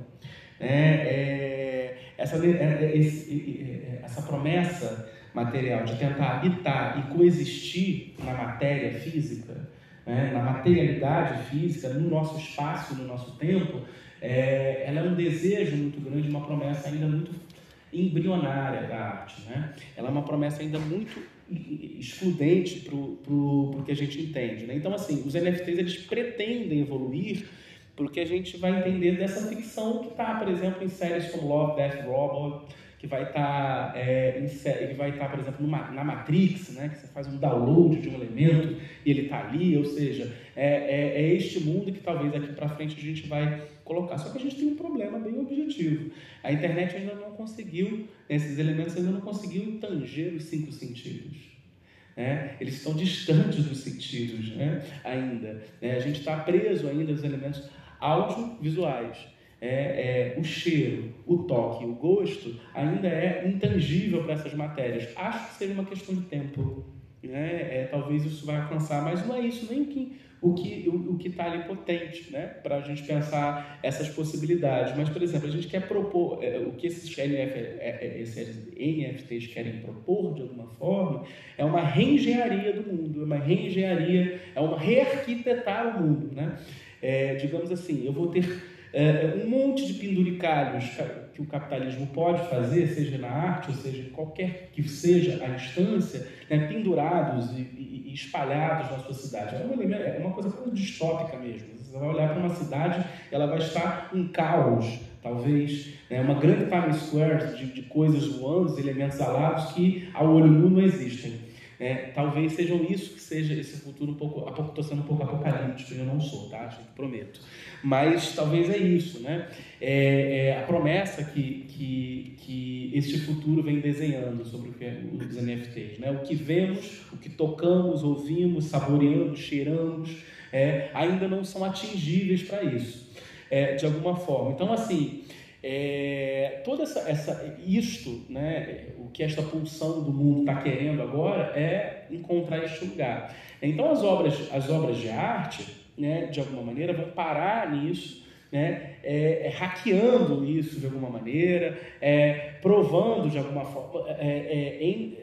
Né? É, essa, é, é, esse, essa promessa material de tentar habitar e coexistir na matéria física, né, na materialidade física, no nosso espaço, no nosso tempo, é, ela é um desejo muito grande, uma promessa ainda muito embrionária da arte. Né? Ela é uma promessa ainda muito excludente para o que a gente entende. Né? Então, assim, os NFTs eles pretendem evoluir Porque a gente vai entender dessa ficção que está, por exemplo, em séries como Love, Death, Robot, que vai estar, tá, é, vai estar, tá, por exemplo, numa, na Matrix, né, que você faz um download de um elemento e ele está ali, ou seja, é, é, é, este mundo que talvez aqui para frente a gente vai colocar. Só que a gente tem um problema bem objetivo. A internet ainda não conseguiu, esses elementos ainda não conseguiu tanger os cinco sentidos. Né? Eles estão distantes dos sentidos né? ainda. Né? A gente está preso ainda aos elementos audiovisuais é, é, o cheiro, o toque, o gosto ainda é intangível para essas matérias. Acho que seria uma questão de tempo. Né? É, talvez isso vai alcançar, mas não é isso nem que, o que o, o que está ali potente, né? Para a gente pensar essas possibilidades. Mas, por exemplo, a gente quer propor é, o que esses, NF, é, é, esses NFTs querem propor de alguma forma é uma reengenharia do mundo, é uma reengenharia, é uma rearquitetar o mundo, né? É, digamos assim, eu vou ter um monte de penduricalhos que o capitalismo pode fazer, seja na arte, ou seja, qualquer que seja a instância, né, pendurados e, e, e, espalhados na sua cidade. É uma, é uma coisa distópica mesmo. Você vai olhar para uma cidade ela vai estar um caos, talvez né, uma grande Times Square de, de coisas voando, elementos alados que ao olho nu não existem. É, talvez sejam isso que seja esse futuro um pouco, estou sendo um pouco apocalíptico, eu não sou, tá? Gente, prometo. Mas talvez é isso, né? É, é a promessa que, que, que este futuro vem desenhando sobre o que é os NFTs, né? O que vemos, o que tocamos, ouvimos, saboreamos, cheiramos, é, ainda não são atingíveis para isso, é, de alguma forma. Então, assim, é, toda essa, essa isto, né, o que esta pulsão do mundo está querendo agora é encontrar este lugar. Então as obras, as obras de arte, né, de alguma maneira, vão parar nisso, né, é, é, hackeando isso de alguma maneira, é, provando de alguma forma, é, é, em,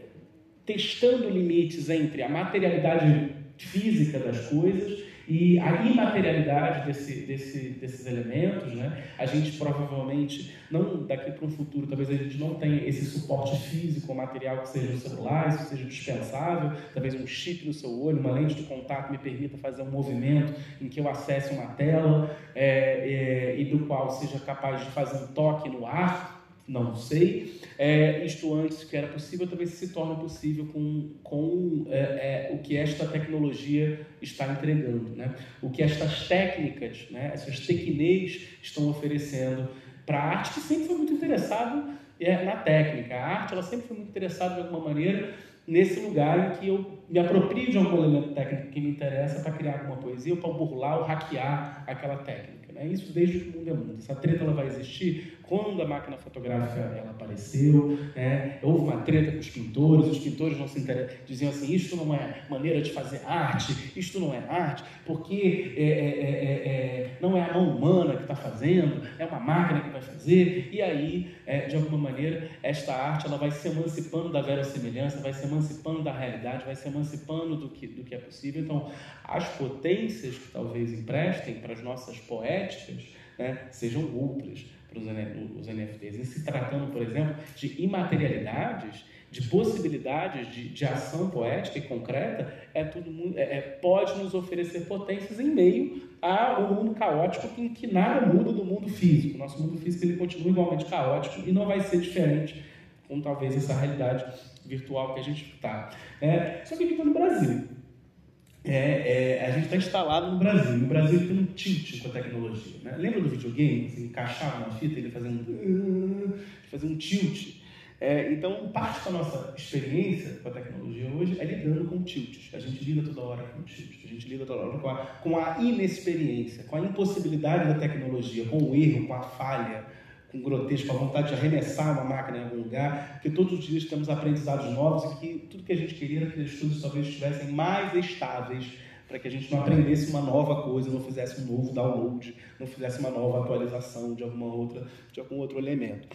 testando limites entre a materialidade física das coisas e a imaterialidade desse, desse, desses elementos, né? a gente provavelmente, não daqui para um futuro, talvez a gente não tenha esse suporte físico material que seja o celular, isso seja dispensável, talvez um chip no seu olho, uma lente de contato me permita fazer um movimento em que eu acesse uma tela é, é, e do qual seja capaz de fazer um toque no ar, não sei. É, isto antes que era possível, talvez se torne possível com, com é, é, o que esta tecnologia está entregando, né? o que estas técnicas, né? essas tecnês estão oferecendo para a arte que sempre foi muito interessado é, na técnica. A arte ela sempre foi muito interessada de alguma maneira nesse lugar em que eu me aproprio de algum elemento técnico que me interessa para criar alguma poesia ou para burlar ou hackear aquela técnica. Né? Isso desde que o mundo é mundo. Essa treta ela vai existir quando a máquina fotográfica ela apareceu, né? houve uma treta com os pintores, os pintores não se inter... diziam assim, isto não é maneira de fazer arte, isto não é arte, porque é, é, é, é, é não é a mão humana que está fazendo, é uma máquina que vai fazer, e aí, é, de alguma maneira, esta arte ela vai se emancipando da verossimilhança, vai se emancipando da realidade, vai se emancipando do que, do que é possível. Então, as potências que talvez emprestem para as nossas poéticas né, sejam outras para os NFTs. E se tratando, por exemplo, de imaterialidades, de possibilidades de, de ação poética e concreta, é tudo é, é, pode nos oferecer potências em meio ao mundo caótico em que nada muda do mundo físico. Nosso mundo físico ele continua igualmente caótico e não vai ser diferente com talvez essa realidade virtual que a gente está. É, só que aqui está no Brasil é, é, a gente está instalado no Brasil. No Brasil tem um tilt com a tecnologia. Né? Lembra do videogame? Você encaixava na fita, ele fazia um, fazia um tilt. É, então, parte da nossa experiência com a tecnologia hoje é lidando com tilts. A gente lida toda hora com tilts. A gente lida toda hora com a, com a inexperiência, com a impossibilidade da tecnologia, com o erro, com a falha com grotesco, a vontade de arremessar uma máquina em algum lugar, porque todos os dias temos aprendizados novos e que tudo que a gente queria era que os estudos talvez estivessem mais estáveis para que a gente não aprendesse uma nova coisa, não fizesse um novo download, não fizesse uma nova atualização de alguma outra, de algum outro elemento.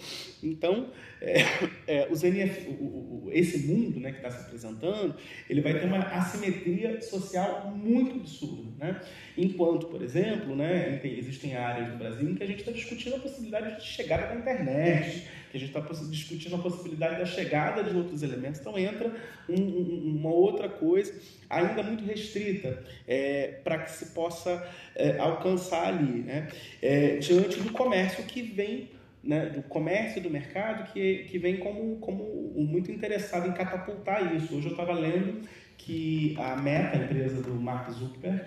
Então, é, é, os NF, o, o, esse mundo, né, que está se apresentando, ele vai ter uma assimetria social muito absurda, né? Enquanto, por exemplo, né, existem áreas do Brasil em que a gente está discutindo a possibilidade de chegada da internet, a gente está discutindo a possibilidade da chegada de outros elementos. Então entra um, um, uma outra coisa, ainda muito restrita, é, para que se possa é, alcançar ali, né? É, diante do comércio que vem né, do comércio do mercado que, que vem como, como muito interessado em catapultar isso. Hoje eu estava lendo que a Meta, a empresa do Mark Zuckerberg,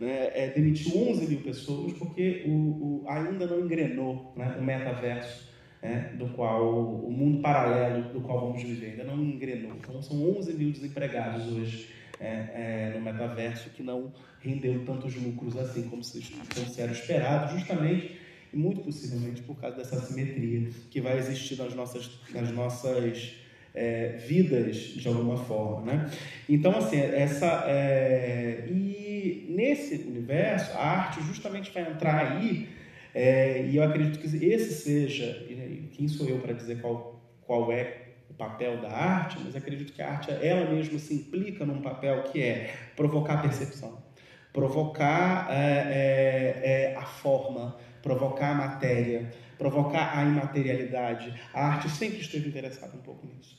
né, é, demitiu 11 mil pessoas porque o, o ainda não engrenou né, o metaverso né, do qual o mundo paralelo do qual vamos viver ainda não engrenou. Então são 11 mil desempregados hoje é, é, no metaverso que não rendeu tantos lucros assim como se, como se era esperado, justamente e muito possivelmente por causa dessa simetria que vai existir nas nossas, nas nossas é, vidas de alguma forma, né? Então assim essa é, e nesse universo a arte justamente vai entrar aí é, e eu acredito que esse seja quem sou eu para dizer qual qual é o papel da arte, mas acredito que a arte ela mesma se implica num papel que é provocar percepção, provocar é, é, é a forma provocar a matéria, provocar a imaterialidade. A arte sempre esteve interessada um pouco nisso,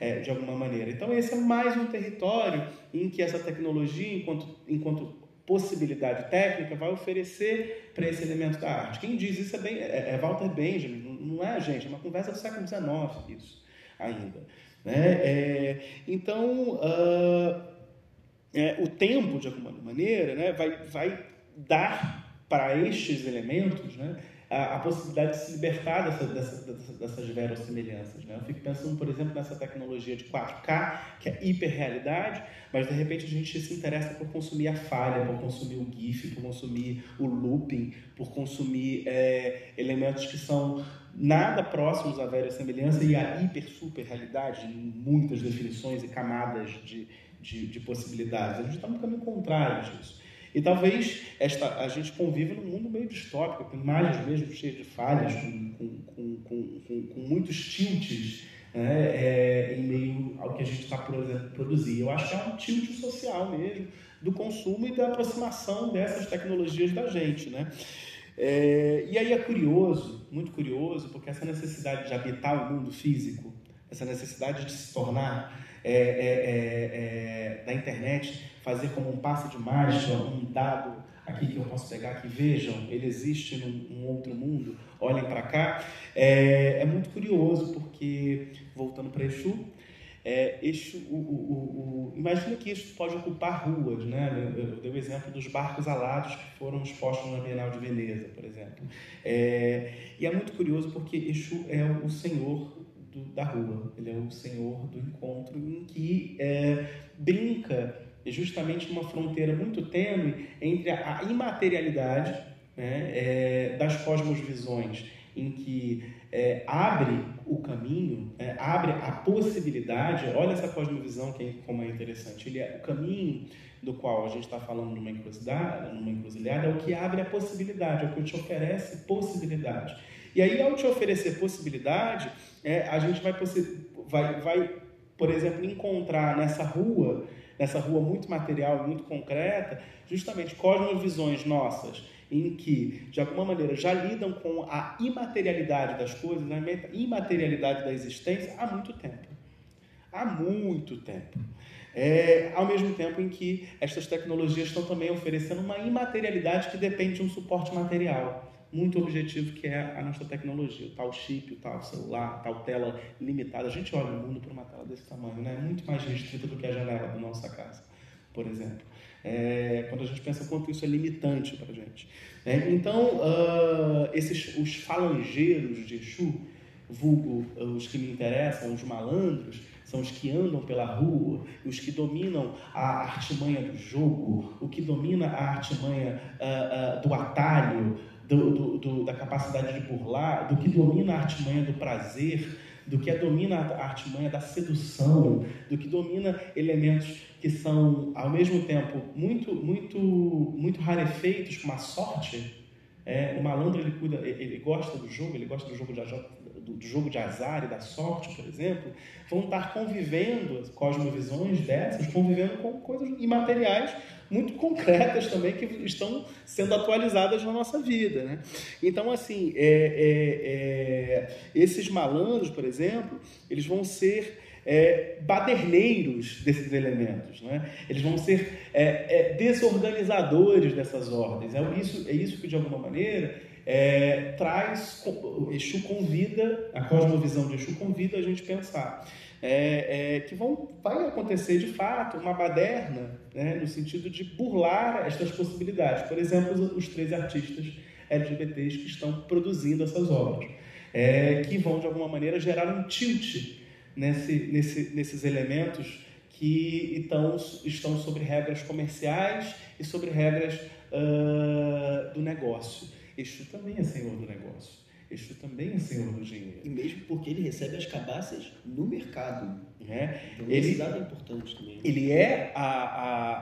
é, de alguma maneira. Então, esse é mais um território em que essa tecnologia, enquanto, enquanto possibilidade técnica, vai oferecer para esse elemento da arte. Quem diz isso é, bem, é, é Walter Benjamin, não é a gente, é uma conversa do século XIX, isso ainda. Né? É, então, uh, é, o tempo, de alguma maneira, né, vai, vai dar para estes elementos né, a, a, possibilidade de se libertar dessa, dessa, dessa, dessas verossimilhanças. Né? Eu fico pensando, por exemplo, nessa tecnologia de 4K, que é hiperrealidade, mas de repente a gente se interessa por consumir a falha, por consumir o GIF, por consumir o looping, por consumir é, elementos que são nada próximos à verossimilhança e à hiper super realidade, muitas definições e camadas de, de, de possibilidades. A gente está no caminho contrário disso. E talvez esta, a gente convive num mundo meio distópico, com imagens mesmo cheias de falhas, com, com, com, com muitos tilts né, é, em meio ao que a gente está produzindo. Eu acho que é um tilt social mesmo do consumo e da aproximação dessas tecnologias da gente. Né? É, e aí é curioso, muito curioso, porque essa necessidade de habitar o mundo físico, essa necessidade de se tornar é, é, é, é da internet fazer como um passe de mágica, um dado aqui que eu posso pegar aqui, vejam, ele existe num, num outro mundo, olhem para cá. É, é, muito curioso porque, voltando para Exu, é, Exu o, o, o, imagina que isso pode ocupar ruas, né? Eu, eu dei o exemplo dos barcos alados que foram expostos na Bienal de Veneza, por exemplo. É, e é muito curioso porque Exu é o senhor do, da rua, ele é o senhor do encontro em que é, brinca é justamente uma fronteira muito tênue entre a imaterialidade né, é, das cosmosvisões, em que é, abre o caminho, é, abre a possibilidade. Olha essa cosmovisão que é, como é interessante. Ele é o caminho do qual a gente está falando numa encruzilhada, numa encruzilhada, é o que abre a possibilidade, é o que te oferece possibilidade. E aí, ao te oferecer possibilidade, é, a gente vai, vai, vai, por exemplo, encontrar nessa rua nessa rua muito material, muito concreta, justamente cosmovisões nossas, em que, de alguma maneira, já lidam com a imaterialidade das coisas, a imaterialidade da existência há muito tempo. Há muito tempo. É, ao mesmo tempo em que estas tecnologias estão também oferecendo uma imaterialidade que depende de um suporte material muito objetivo que é a nossa tecnologia, o tal chip, o tal celular, a tal tela limitada. A gente olha o mundo por uma tela desse tamanho, né? muito mais restrita do que a janela da nossa casa, por exemplo. É, quando a gente pensa quanto isso é limitante para a gente. É, então, uh, esses, os falangeiros de Exu, vulgo os que me interessam, os malandros, são os que andam pela rua, os que dominam a artimanha do jogo, o que domina a artimanha uh, uh, do atalho, do, do, do, da capacidade de burlar, do que domina a artimanha do prazer, do que domina a artimanha da sedução, do que domina elementos que são, ao mesmo tempo, muito, muito, muito rarefeitos, como a sorte. É, o malandro ele cuida, ele gosta do jogo, ele gosta do jogo de do, do, jogo de azar e da sorte, por exemplo, vão estar convivendo, cosmovisões dessas, convivendo com coisas imateriais muito concretas também que estão sendo atualizadas na nossa vida. Né? Então, assim, é, é, é, esses malandros, por exemplo, eles vão ser é, baderneiros desses elementos, né? eles vão ser é, é, desorganizadores dessas ordens. É isso, é isso que, de alguma maneira, é, traz, Exu convida, a cosmovisão de Exu convida a gente pensar é, é, que vão, vai acontecer de fato uma baderna, né, no sentido de burlar estas possibilidades. Por exemplo, os, os três artistas LGBTs que estão produzindo essas obras, é, que vão de alguma maneira gerar um tilt nesse, nesse, nesses elementos que então, estão sobre regras comerciais e sobre regras uh, do negócio. Exu também é senhor do negócio. Exu também é senhor do dinheiro. E mesmo porque ele recebe as cabaças no mercado. É. Então, ele, esse dado é importante também. Ele é a, a,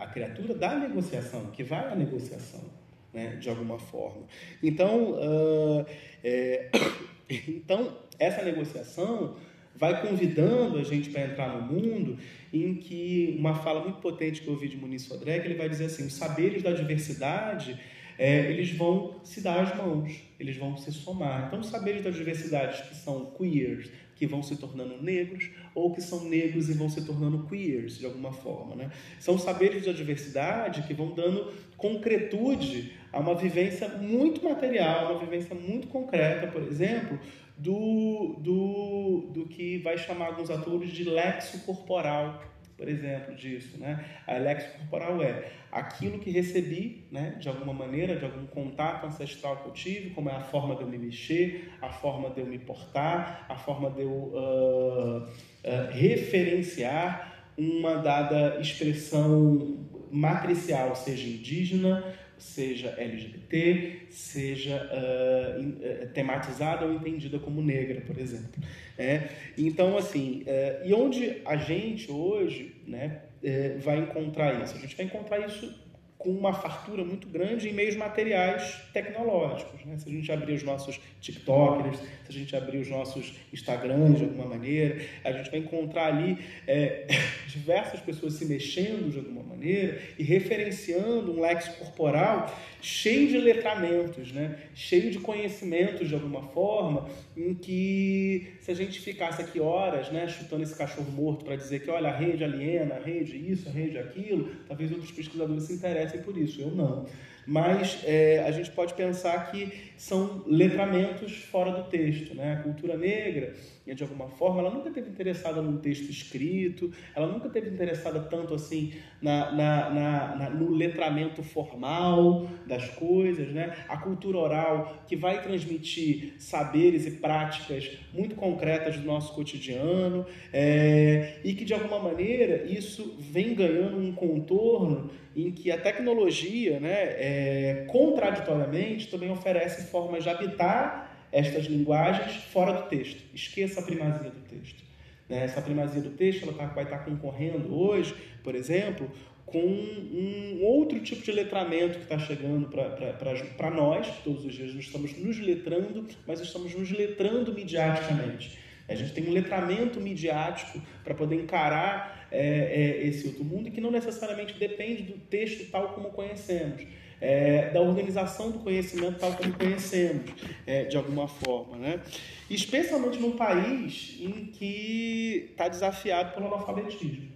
a, a criatura da negociação, que vai à negociação, né, de alguma forma. Então, uh, é, então, essa negociação vai convidando a gente para entrar no mundo em que uma fala muito potente que eu ouvi de Muniz Sodré, que ele vai dizer assim, os saberes da diversidade é, eles vão se dar as mãos, eles vão se somar. Então, saberes das diversidades que são queers, que vão se tornando negros, ou que são negros e vão se tornando queers, de alguma forma. Né? São saberes da diversidade que vão dando concretude a uma vivência muito material, uma vivência muito concreta, por exemplo, do, do, do que vai chamar alguns atores de lexo corporal, por exemplo, disso. Né? A lexo corporal é aquilo que recebi, né, de alguma maneira, de algum contato ancestral que eu tive, como é a forma de eu me mexer, a forma de eu me portar, a forma de eu uh, uh, referenciar uma dada expressão matricial, seja indígena, seja LGBT, seja uh, tematizada ou entendida como negra, por exemplo. É, então, assim, é, e onde a gente hoje né, é, vai encontrar isso? A gente vai encontrar isso com uma fartura muito grande em meios materiais tecnológicos. Né? Se a gente abrir os nossos TikTokers, se a gente abrir os nossos Instagrams de alguma maneira, a gente vai encontrar ali é, diversas pessoas se mexendo de alguma maneira e referenciando um lexo corporal cheio de letramentos, né? cheio de conhecimentos de alguma forma, em que se a gente ficasse aqui horas né, chutando esse cachorro morto para dizer que olha, a rede aliena, a rede isso, a rede aquilo, talvez outros pesquisadores se interessem por isso, eu não mas é, a gente pode pensar que são letramentos fora do texto. Né? A cultura negra, de alguma forma, ela nunca teve interessada num texto escrito, ela nunca teve interessada tanto assim na, na, na, na, no letramento formal das coisas. Né? A cultura oral, que vai transmitir saberes e práticas muito concretas do nosso cotidiano, é, e que de alguma maneira isso vem ganhando um contorno em que a tecnologia, né, é, contraditoriamente, também oferece formas de habitar estas linguagens fora do texto. Esqueça a primazia do texto. Né? Essa primazia do texto ela tá, vai estar tá concorrendo hoje, por exemplo, com um outro tipo de letramento que está chegando para nós, todos os dias nós estamos nos letrando, mas estamos nos letrando midiaticamente. A gente tem um letramento midiático para poder encarar é, é, esse outro mundo que não necessariamente depende do texto tal como conhecemos. É, da organização do conhecimento tal como conhecemos, é, de alguma forma. Né? Especialmente num país em que está desafiado pelo analfabetismo.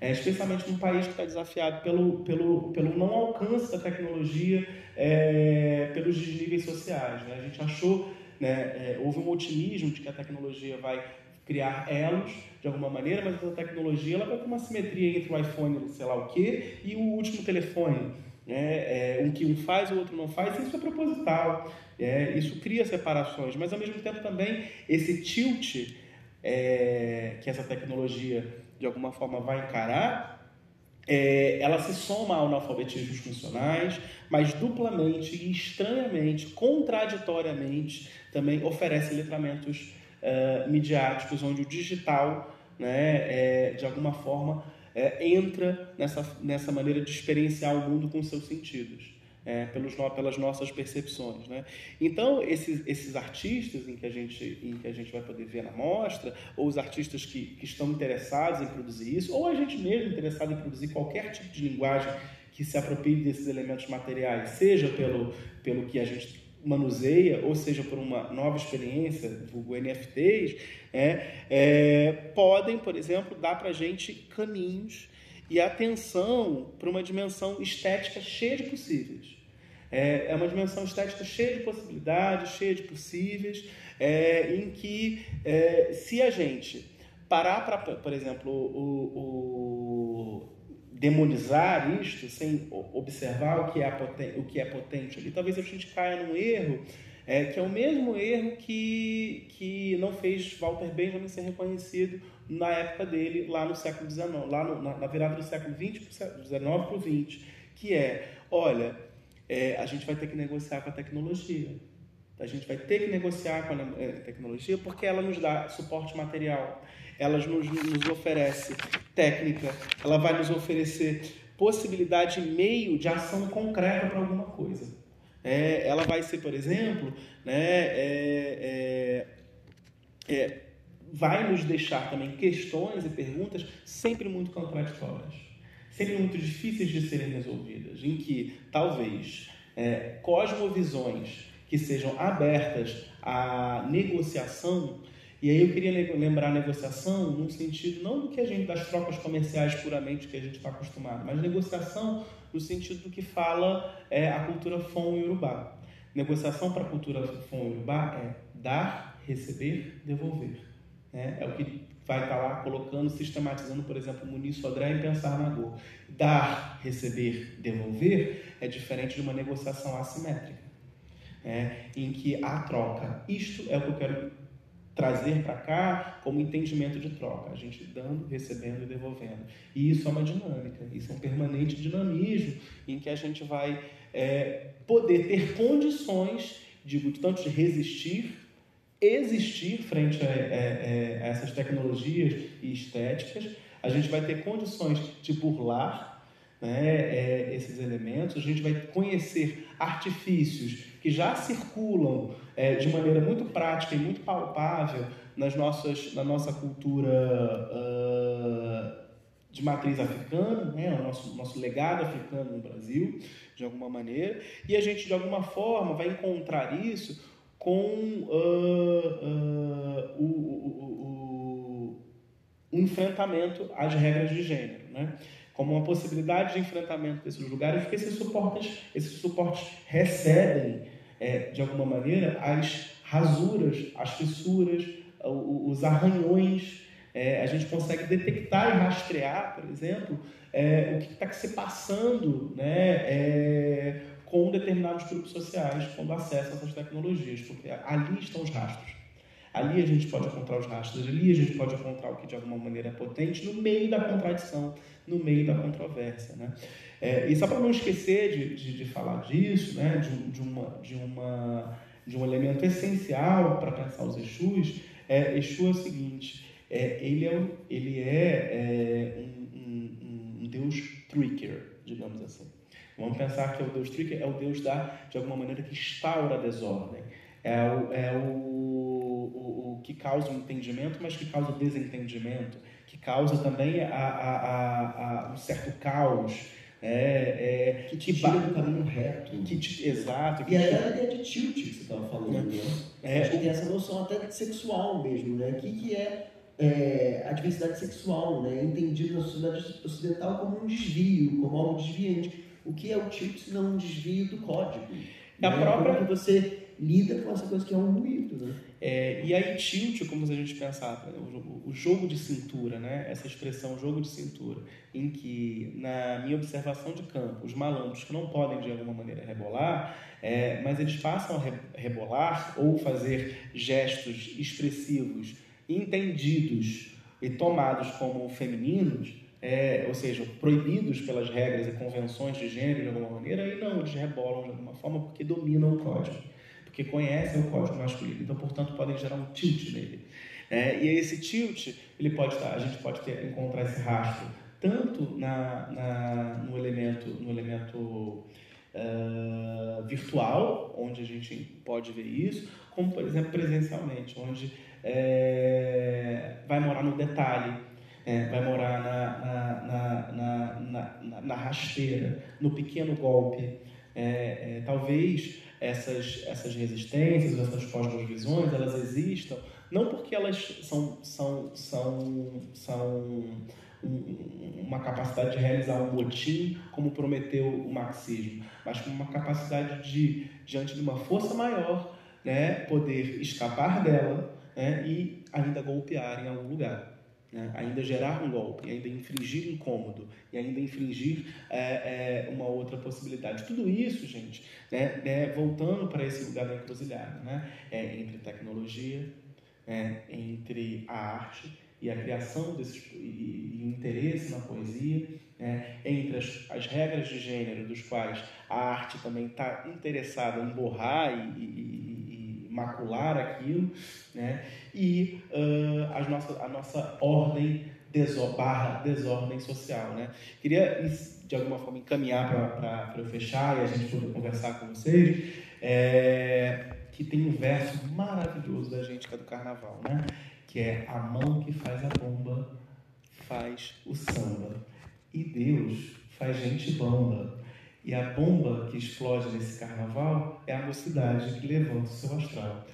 É, especialmente num país que está desafiado pelo, pelo, pelo não alcance da tecnologia, é, pelos desníveis sociais. Né? A gente achou, né, é, houve um otimismo de que a tecnologia vai criar elos de alguma maneira, mas essa tecnologia ela vai ter uma simetria entre o iPhone, sei lá o quê, e o último telefone. Né? É, um que um faz, o outro não faz, isso é proposital, é, isso cria separações, mas ao mesmo tempo também esse tilt é, que essa tecnologia de alguma forma vai encarar, é, ela se soma ao analfabetismos funcionais, mas duplamente estranhamente, contraditoriamente, também oferece letramentos uh, midiáticos, onde o digital, né, é, de alguma forma, é, entra nessa, nessa maneira de experienciar o mundo com seus sentidos. é, pelos, pelas nossas percepções. Né? Então, esses, esses artistas em que, a gente, em que a gente vai poder ver na mostra, ou os artistas que, que estão interessados em produzir isso, ou a gente mesmo interessado em produzir qualquer tipo de linguagem que se aproprie desses elementos materiais, seja pelo, pelo que a gente manuseia, ou seja, por uma nova experiência, vulgo NFTs, é, é, podem, por exemplo, dar para a gente caminhos e atenção para uma dimensão estética cheia de possíveis. É, é uma dimensão estética cheia de possibilidades, cheia de possíveis, é, em que é, se a gente parar para, por exemplo, o, o, demonizar isto, sem observar o que é, potente, o que é potente ali, talvez a gente caia num erro é, que é o mesmo erro que, que não fez Walter Benjamin ser reconhecido na época dele, lá no século XIX, lá no, na, na, virada do século XX, XIX para o XX, que é, olha, é, a gente vai ter que negociar com a tecnologia. A gente vai ter que negociar com a é, tecnologia porque ela nos dá suporte material, ela nos, nos oferece técnica, ela vai nos oferecer possibilidade e meio de ação concreta para alguma coisa. É, ela vai ser, por exemplo, né, é, é, é vai nos deixar também questões e perguntas sempre muito contraditórias, sempre muito difíceis de serem resolvidas, em que talvez é, cosmovisões que sejam abertas à negociação e aí eu queria lembrar a negociação no sentido não do que a gente das trocas comerciais puramente que a gente está acostumado, mas negociação no sentido do que fala é, a cultura Fon Urubá. Negociação para a cultura Fon Urubá é dar, receber, devolver. É, é o que vai estar tá lá colocando, sistematizando, por exemplo, Muniz Sodré em Pensar na. Dar, receber, devolver é diferente de uma negociação assimétrica, é, em que há troca. Isto é o que eu quero trazer para cá como entendimento de troca, a gente dando, recebendo e devolvendo. E isso é uma dinâmica, isso é um permanente dinamismo em que a gente vai é, poder ter condições, digo, tanto de resistir existir frente a, a, a, essas tecnologias e estéticas, a gente vai ter condições de burlar né, é, esses elementos, a gente vai conhecer artifícios que já circulam é, de maneira muito prática e muito palpável nas nossas, na nossa cultura uh, de matriz africana, né, o nosso, nosso legado africano no Brasil, de alguma maneira, e a gente, de alguma forma, vai encontrar isso com uh, uh, o, o, o, o, enfrentamento às regras de gênero, né? Como uma possibilidade de enfrentamento desses lugares, porque esses suportes, esses suportes recebem, é, de alguma maneira, as rasuras, as fissuras, os arranhões. É, a gente consegue detectar e rastrear, por exemplo, é, o que está se passando né, é, com determinados grupos sociais quando acessam essas tecnologias, porque ali estão os rastros. Ali a gente pode encontrar os rastros, ali a gente pode encontrar o que de alguma maneira é potente no meio da contradição, no meio da controvérsia. Né? É, e só para não esquecer de, de, de, falar disso, né, de, de, uma, de, uma, de um elemento essencial para pensar os Exus, é, Exu é o seguinte, é, ele é, ele é, é um, um, um deus tricker, digamos assim. Vamos pensar que é o Deus Tricker é o Deus da, de alguma maneira que instaura a desordem. É o, é o, o, o que causa o entendimento, mas que causa o desentendimento, causa também a, a, a, um certo caos. É, é, que te tira do caminho reto. Que te, exato. Que e aí a ideia de tilt que você estava falando, é. né? É, Acho que tem essa noção até sexual mesmo, né? O que, que é, é, a diversidade sexual, né? Entendido na sociedade ocidental como um desvio, como algo desviante o que é o tilt se não um desvio do código? É a né? própria... Como que você lida com essa coisa que é um ruído, né? É, e aí tilt, como se a gente pensar, o, o jogo de cintura, né? Essa expressão jogo de cintura, em que, na minha observação de campo, os malandros que não podem de alguma maneira rebolar, é, mas eles passam a rebolar ou fazer gestos expressivos, entendidos e tomados como femininos, é, ou seja, proibidos pelas regras e convenções de gênero de alguma maneira, aí não, eles rebolam de alguma forma porque dominam o código, porque conhecem o código masculino, então, portanto, podem gerar um tilt nele. É, e esse tilt, ele pode estar, a gente pode ter, encontrar esse rastro tanto na, na, no elemento, no elemento uh, virtual, onde a gente pode ver isso, como, por exemplo, presencialmente, onde é, vai morar no detalhe, é, vai morar na, na, na, na, rasteira, no pequeno golpe. É, é, talvez essas, essas resistências, essas cosmovisões, elas existam não porque elas são, são, são, são uma capacidade de realizar um motim, como prometeu o marxismo, mas com uma capacidade de, diante de uma força maior, né, poder escapar dela né, e ainda golpear em algum lugar. Né, ainda gerar um golpe, ainda infringir incômodo, e ainda infringir é, é, uma outra possibilidade. Tudo isso, gente, né, né voltando para esse lugar da encruzilhada, né, é entre tecnologia, é, entre a arte e a criação desses, e, e interesse na poesia, é, entre as, as, regras de gênero dos quais a arte também está interessada em borrar e, e macular aquilo, né, e uh, as nossa, a nossa ordem barra desordem social. Né. Queria, de alguma forma, encaminhar para eu fechar e a gente poder conversar com vocês. É, que tem um verso maravilhoso da gente que é do carnaval, né? Que é a mão que faz a bomba faz o samba. E Deus faz gente bomba. E a bomba que explode nesse carnaval é a mocidade que levanta o seu astral.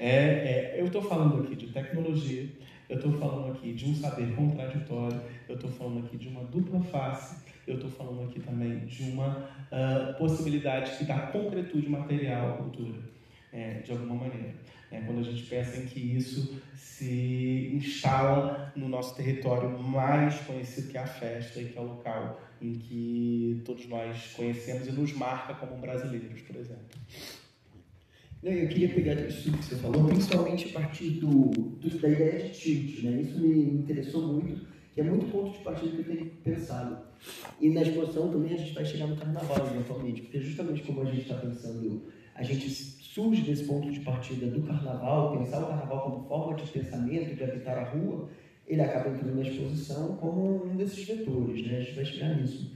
É, é, eu estou falando aqui de tecnologia, eu estou falando aqui de um saber contraditório, eu estou falando aqui de uma dupla face, eu estou falando aqui também de uma uh, possibilidade que dá concretude material à cultura é, de alguma maneira. É, quando a gente pensa em que isso se instala no nosso território mais conhecido que é a festa e que é o local em que todos nós conhecemos e nos marca como brasileiros, por exemplo. Não, eu queria pegar isso que você falou, principalmente a partir do, do, da ideia de tilt. Né? Isso me interessou muito, que é muito ponto de partida que eu tenho pensado. E na exposição também a gente vai chegar no carnaval, eventualmente, porque justamente como a gente está pensando, a gente surge desse ponto de partida do carnaval, pensar o carnaval como forma de pensamento, de habitar a rua, ele acaba entrando na exposição como um desses vetores, né? a gente vai chegar nisso.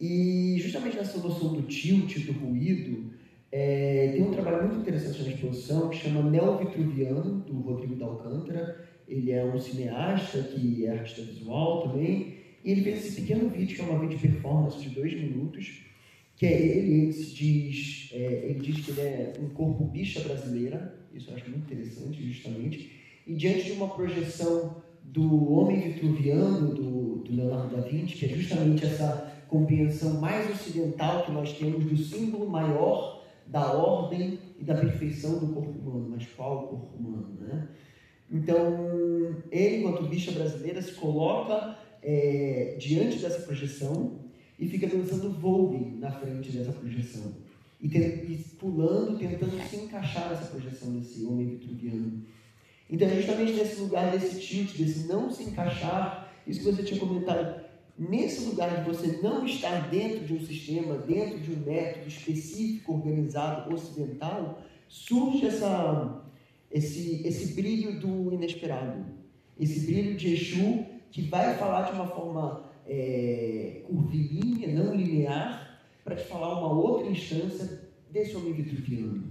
E justamente nessa noção do tilt, do ruído, é, tem um trabalho muito interessante na exposição que chama Neo Vitruviano, do Rodrigo da Alcântara. Ele é um cineasta que é artista visual também. E ele fez esse pequeno vídeo, que é uma vídeo performance de dois minutos, que é ele, ele diz, é, ele diz que ele é um corpo bicha brasileira, isso eu acho muito interessante, justamente, e diante de uma projeção do homem vitruviano, do, do Leonardo da Vinci, que é justamente essa compreensão mais ocidental que nós temos do símbolo maior da ordem e da perfeição do corpo humano, mas qual o corpo humano, né? Então, ele, enquanto bicha brasileira, se coloca é, diante dessa projeção e fica dançando Vogue na frente dessa projeção. E, te, e, pulando, tentando se encaixar nessa projeção desse homem vitruviano. Então, justamente nesse lugar desse tilt, desse não se encaixar, isso que você tinha comentado, nesse lugar de você não estar dentro de um sistema, dentro de um método específico, organizado, ocidental, surge essa, esse, esse brilho do inesperado. Esse brilho de Exu que vai falar de uma forma é, curvilínea, não linear, para te falar uma outra instância desse homem vitruviano.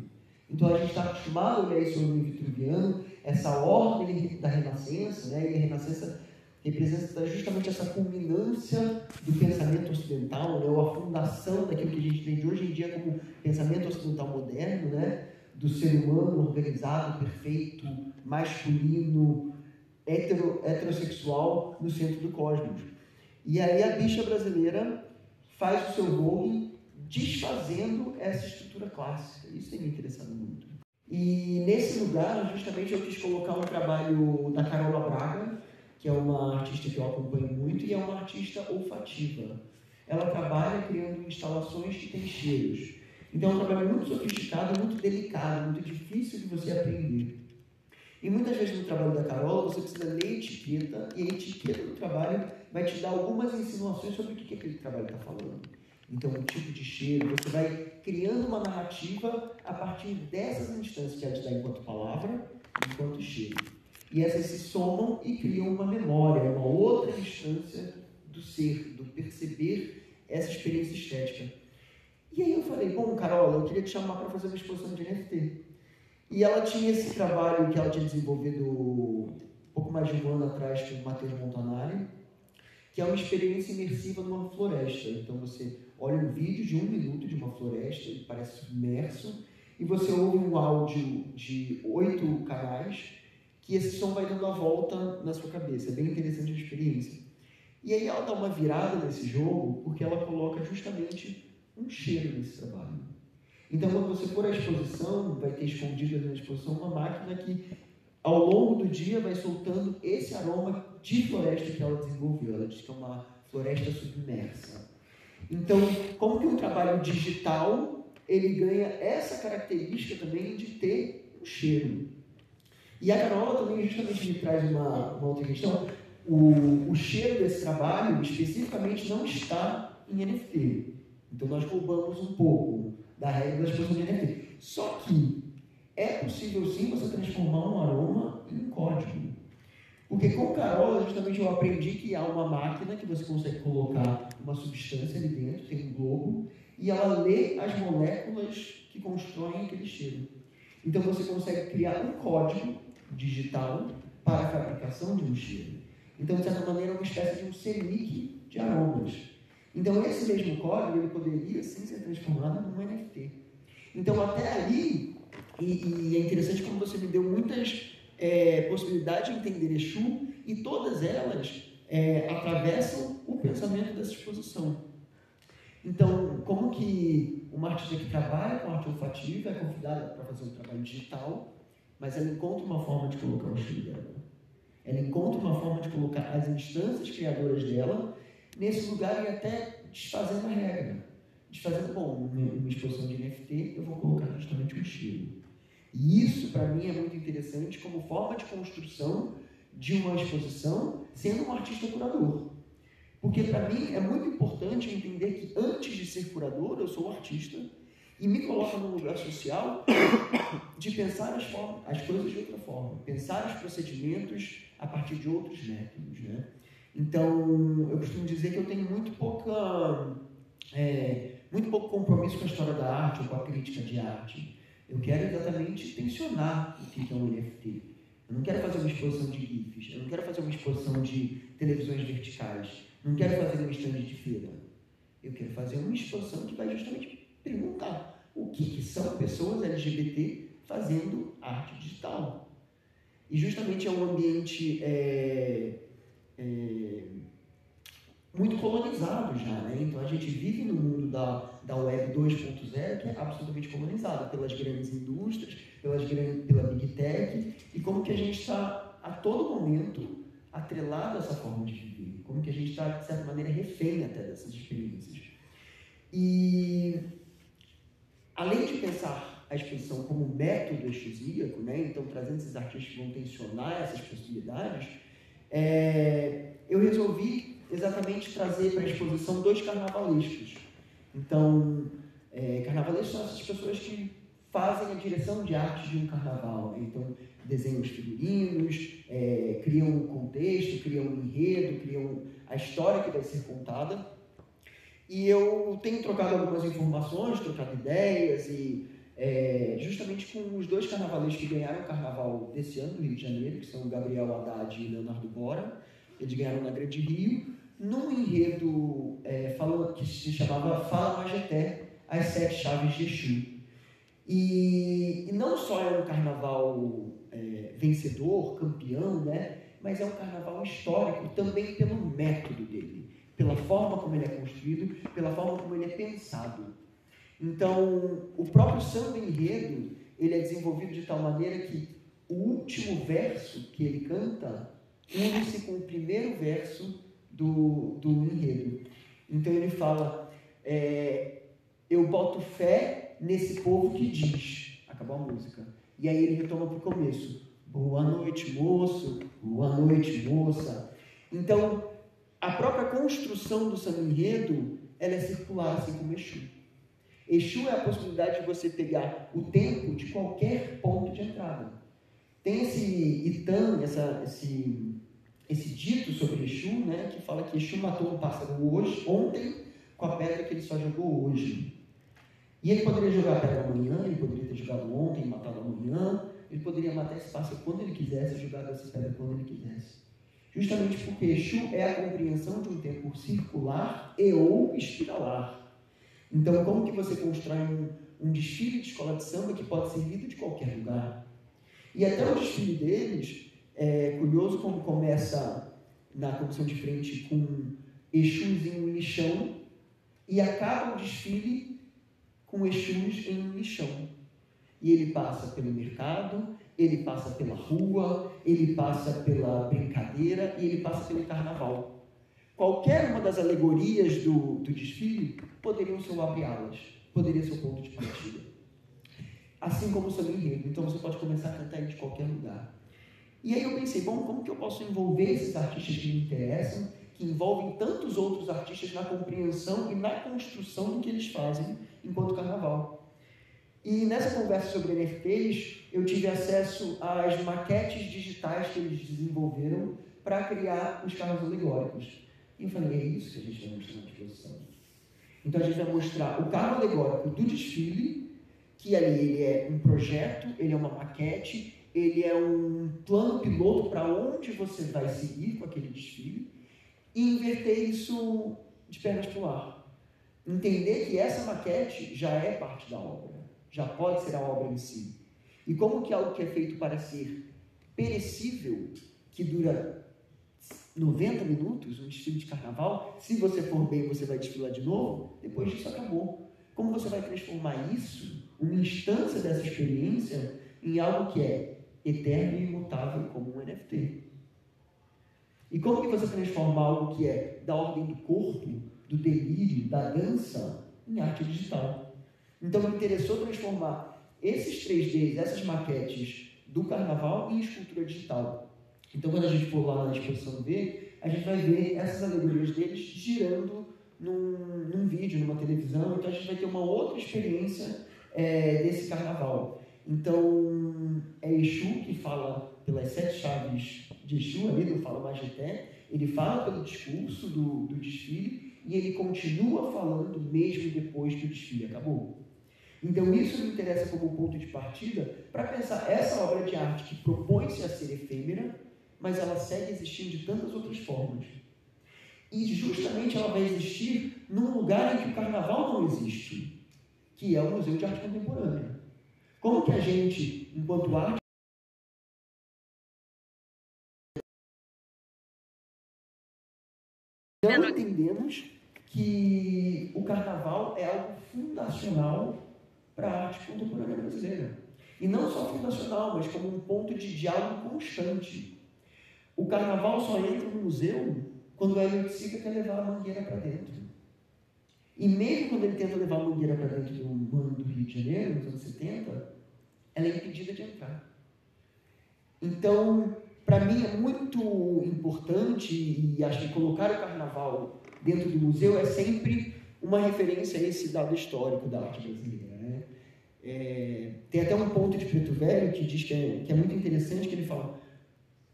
Então a gente está acostumado a olhar esse homem vitruviano, essa ordem da Renascença, né? e a Renascença representa justamente essa culminância do pensamento ocidental, né? ou a fundação daquilo que a gente entende hoje em dia como pensamento ocidental moderno, né? do ser humano organizado, perfeito, masculino, hetero, heterossexual no centro do cosmos. E aí a bicha brasileira faz o seu voo desfazendo essa estrutura clássica. Isso tem me interessado muito. E nesse lugar, justamente, eu quis colocar um trabalho da Carola Braga, que é uma artista que eu acompanho muito e é uma artista olfativa. Ela trabalha criando instalações que têm cheiros. Então é um trabalho muito sofisticado, muito delicado, muito difícil de você aprender. E muitas vezes no trabalho da Carola você precisa ler etiqueta, e a etiqueta do trabalho vai te dar algumas insinuações sobre o que, que aquele trabalho está falando. Então, o tipo de cheiro, você vai criando uma narrativa a partir dessas instâncias que ela te dá enquanto palavra, enquanto cheiro. E essas se somam e criam uma memória, uma outra instância do ser, do perceber essa experiência estética. E aí eu falei, bom, Carol, eu queria te chamar para fazer uma exposição de NFT. E ela tinha esse trabalho que ela tinha desenvolvido um pouco mais de um ano atrás com o Matheus Montanari, que é uma experiência imersiva numa floresta. Então você olha um vídeo de um minuto de uma floresta, e parece submerso, e você ouve um áudio de oito canais, que esse som vai dando a volta na sua cabeça. É bem interessante a experiência. E aí ela dá uma virada nesse jogo, porque ela coloca justamente um cheiro nesse trabalho. Então, quando você for à exposição, vai ter escondido na exposição uma máquina que, ao longo do dia, vai soltando esse aroma de floresta que ela desenvolveu. Ela diz que é uma floresta submersa. Então, como que um trabalho digital ele ganha essa característica também de ter um cheiro? E a Carola também justamente me traz uma, uma outra questão. O, o cheiro desse trabalho especificamente não está em NFT. Então nós roubamos um pouco da regra da exposição de NFT. Só que é possível sim você transformar um aroma em um código. Porque com Carola, justamente eu aprendi que há uma máquina que você consegue colocar uma substância ali dentro, tem um globo, e ela lê as moléculas que constroem aquele cheiro. Então você consegue criar um código digital para a fabricação de um cheiro. Então, de certa maneira, é uma espécie de um selic de aromas. Então, esse mesmo código ele poderia sim ser transformado num NFT. Então, até ali, e, e é interessante como você me deu muitas é, possibilidade de entender Exu e todas elas é, atravessam o pensamento dessa exposição. Então, como que uma artista que trabalha com arte olfativa é convidada para fazer um trabalho digital, mas ela encontra uma forma de colocar o estilo dela. Ela encontra uma forma de colocar as instâncias criadoras dela nesse lugar e até desfazendo a regra. Desfazendo, bom, numa exposição de NFT, eu vou colocar justamente o estilo. E isso, para mim, é muito interessante como forma de construção de uma exposição sendo um artista curador. Porque, para mim, é muito importante entender que antes de ser curador, eu sou artista e me coloca num lugar social de pensar as, formas, as coisas de outra forma, pensar os procedimentos a partir de outros métodos. Né? Então, eu costumo dizer que eu tenho muito pouca. É, muito pouco compromisso com a história da arte ou com a crítica de arte. Eu quero exatamente tensionar o que é um NFT. Eu não quero fazer uma exposição de GIFs, eu não quero fazer uma exposição de televisões verticais, não quero fazer um stand de feira. Eu quero fazer uma exposição que vai justamente perguntar o que, que são pessoas LGBT fazendo arte digital. E justamente é um ambiente é, é, muito colonizado já, né? Então a gente vive no mundo da, da web 2.0 que é absolutamente colonizado pelas grandes indústrias, pelas grandes, pela big tech e como que a gente está a todo momento atrelado a essa forma de viver, como que a gente está de certa maneira refém até dessas experiências. E além de pensar a exposição como método exusíaco, né? Então trazendo esses artistas que vão tensionar essas possibilidades, é, eu resolvi exatamente trazer para a exposição dois carnavalescos. Então, é, carnavalescos são essas pessoas que fazem a direção de arte de um carnaval. Então, desenham os figurinos, é, criam um contexto, criam um enredo, criam a história que vai ser contada. E eu tenho trocado algumas informações, trocado ideias e é, justamente com os dois carnavalescos que ganharam o carnaval desse ano do Rio de Janeiro, que são o Gabriel Haddad e Leonardo Bora. Eles ganharam na Grande Rio num enredo é, falando, que se chamava Fala Majeté, as Sete Chaves de Exu. E, e não só é um carnaval é, vencedor, campeão, né? mas é um carnaval histórico também pelo método dele, pela forma como ele é construído, pela forma como ele é pensado. Então, o próprio samba enredo, ele é desenvolvido de tal maneira que o último verso que ele canta une-se com o primeiro verso do, do enredo. Então ele fala: é, Eu boto fé nesse povo que diz. Acabou a música. E aí ele retoma para o começo: Boa noite, moço. Boa noite, moça. Então, a própria construção do samba enredo ela é circular, assim como Exu. Exu é a possibilidade de você pegar o tempo de qualquer ponto de entrada. Tem esse Itam, essa, esse esse dito sobre Exu, né, que fala que Exu matou um pássaro hoje, ontem com a pedra que ele só jogou hoje. E ele poderia jogar pedra amanhã, ele poderia ter jogado ontem matado amanhã, ele poderia matar esse pássaro quando ele quisesse, jogar essa pedra quando ele quisesse. Justamente porque Exu é a compreensão de um tempo circular e ou espiralar. Então, como que você constrói um, um desfile de escola de samba que pode ser lido de qualquer lugar? E até o desfile deles, é curioso como começa na comissão de frente com Exus em um lixão e acaba o desfile com Exus em um lixão. E ele passa pelo mercado, ele passa pela rua, ele passa pela brincadeira e ele passa pelo carnaval. Qualquer uma das alegorias do, do desfile poderiam ser o abre-alas, poderia ser o ponto de partida. Assim como o seu enredo. Então você pode começar a cantar ele de qualquer lugar. E aí eu pensei, bom, como que eu posso envolver esses artistas que me interessam, que envolvem tantos outros artistas na compreensão e na construção do que eles fazem enquanto carnaval? E nessa conversa sobre NFTs, eu tive acesso às maquetes digitais que eles desenvolveram para criar os carros alegóricos. E eu falei, é isso que a gente vai mostrar na exposição. Então a gente vai mostrar o carro alegórico do desfile, que ali ele é um projeto, ele é uma maquete, ele é um plano piloto para onde você vai seguir com aquele desfile, e inverter isso de pernas para o ar. Entender que essa maquete já é parte da obra já pode ser a obra em si. E como que algo que é feito para ser perecível, que dura 90 minutos, um desfile de carnaval, se você for bem, você vai desfilar de novo, depois disso acabou. Como você vai transformar isso, uma instância dessa experiência, em algo que é eterno e imutável, como um NFT? E como que você transforma algo que é da ordem do corpo, do delírio, da dança, em arte digital? Então me interessou transformar esses 3Ds, essas maquetes do carnaval em escultura digital. Então quando a gente for lá na exposição ver, a gente vai ver essas alegorias deles girando num, num vídeo, numa televisão, então a gente vai ter uma outra experiência é, desse carnaval. Então é Exu que fala pelas sete chaves de Exu, ali no Fala Magité, ele fala pelo discurso do, do desfile e ele continua falando mesmo depois que o desfile acabou. Então, isso me interessa como ponto de partida para pensar essa obra de arte que propõe-se a ser efêmera, mas ela segue existindo de tantas outras formas. E justamente ela vai existir num lugar em que o carnaval não existe, que é o Museu de Arte Contemporânea. Como que a gente, enquanto arte, não entendemos que o carnaval é algo fundacional para a arte contemporânea brasileira. E não só fundacional, mas como um ponto de diálogo constante. O carnaval só entra no museu quando a Eleutica quer levar a mangueira para dentro. E mesmo quando ele tenta levar a mangueira para dentro do mano do Rio de Janeiro, nos anos 70, ela é impedida de entrar. Então, para mim é muito importante, e acho que colocar o carnaval dentro do museu é sempre uma referência a esse dado histórico da arte brasileira. É, tem até um ponto de Preto Velho que diz que é, que é muito interessante, que ele fala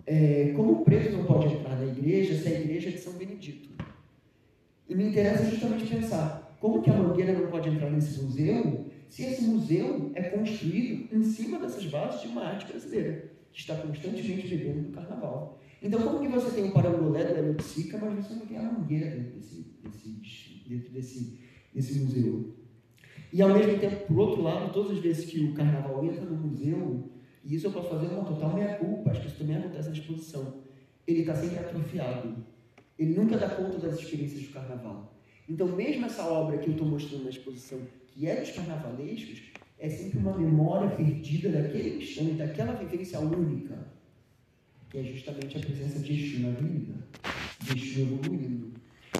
é, como o preto não pode entrar na igreja se a igreja é de São Benedito. E me interessa justamente pensar como que a Mangueira não pode entrar nesse museu se esse museu é construído em cima dessas bases de uma arte brasileira, que está constantemente vivendo no carnaval. Então, como que você tem o parangolé da Leopsica, mas você não tem a Mangueira dentro desse, desse, dentro desse, desse museu? E ao mesmo tempo, por outro lado, todas as vezes que o carnaval entra no museu, e isso eu posso fazer uma total meia-culpa, acho que isso também acontece na exposição, ele está sempre atrofiado. Ele nunca dá conta das experiências do carnaval. Então, mesmo essa obra que eu estou mostrando na exposição, que é dos carnavalescos, é sempre uma memória perdida daquele instante, daquela vivência única, que é justamente a presença de Exu na vida, de Exu evoluindo.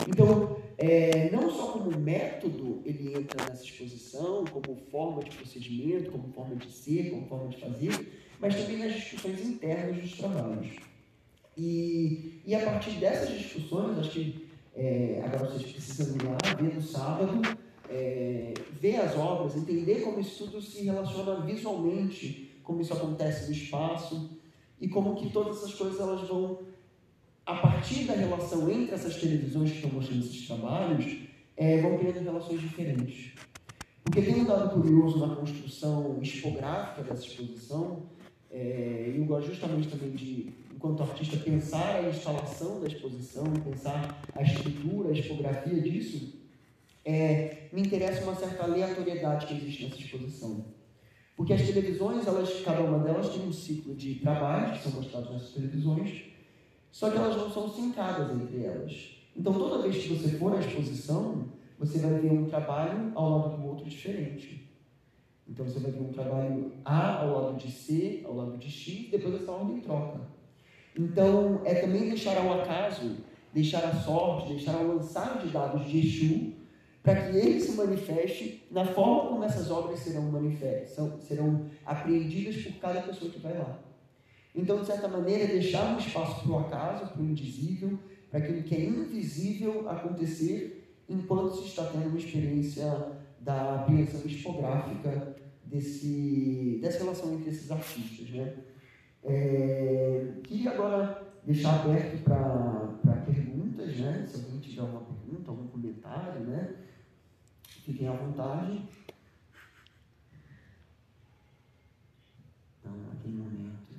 Então, é, não só como método ele entra nessa exposição, como forma de procedimento, como forma de ser, como forma de fazer, mas também nas discussões internas dos trabalhos. E, e a partir dessas discussões, acho que é, agora vocês precisam ir lá, ver no sábado, é, ver as obras, entender como isso tudo se relaciona visualmente, como isso acontece no espaço, e como que todas essas coisas elas vão a partir da relação entre essas televisões que estão mostrando esses trabalhos, é, vão criando relações diferentes. Porque tem um dado curioso na construção expográfica dessa exposição, é, eu gosto justamente também de, enquanto artista, pensar a instalação da exposição, pensar a estrutura, a expografia disso, é, me interessa uma certa aleatoriedade que existe nessa exposição. Porque as televisões, elas, cada uma delas tem um ciclo de trabalhos que são mostrados nessas televisões, só que elas não são sincadas entre elas. Então, toda vez que você for à exposição, você vai ver um trabalho ao lado do outro diferente. Então, você vai ver um trabalho A ao lado de C, ao lado de X, depois essa ordem troca. Então, é também deixar ao acaso, deixar a sorte, deixar ao lançar de dados de Exu, para que ele se manifeste na forma como essas obras serão manifestas, serão apreendidas por cada pessoa que vai lá. Então, de certa maneira, deixar um espaço para o acaso, para o indizível, para aquilo que é invisível acontecer, enquanto se está tendo uma experiência da apreensão expográfica desse, dessa relação entre esses artistas. Né? É, queria agora deixar aberto para perguntas, né? se alguém tiver alguma pergunta, algum comentário, né? Fiquem à vontade. Então, naquele momento.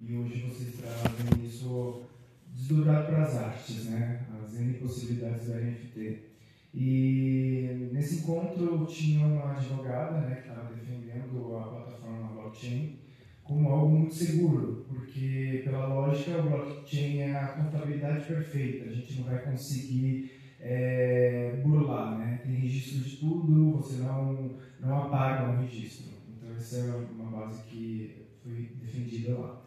E hoje vocês trazem isso desdobrado para as artes, né? As N possibilidades da NFT. E nesse encontro tinha uma advogada né, que estava defendendo a plataforma blockchain como algo muito seguro, porque pela lógica o blockchain é a contabilidade perfeita, a gente não vai conseguir é, burlar, né? Tem registro de tudo, você não, não apaga um registro. Então essa é uma base que foi defendida lá.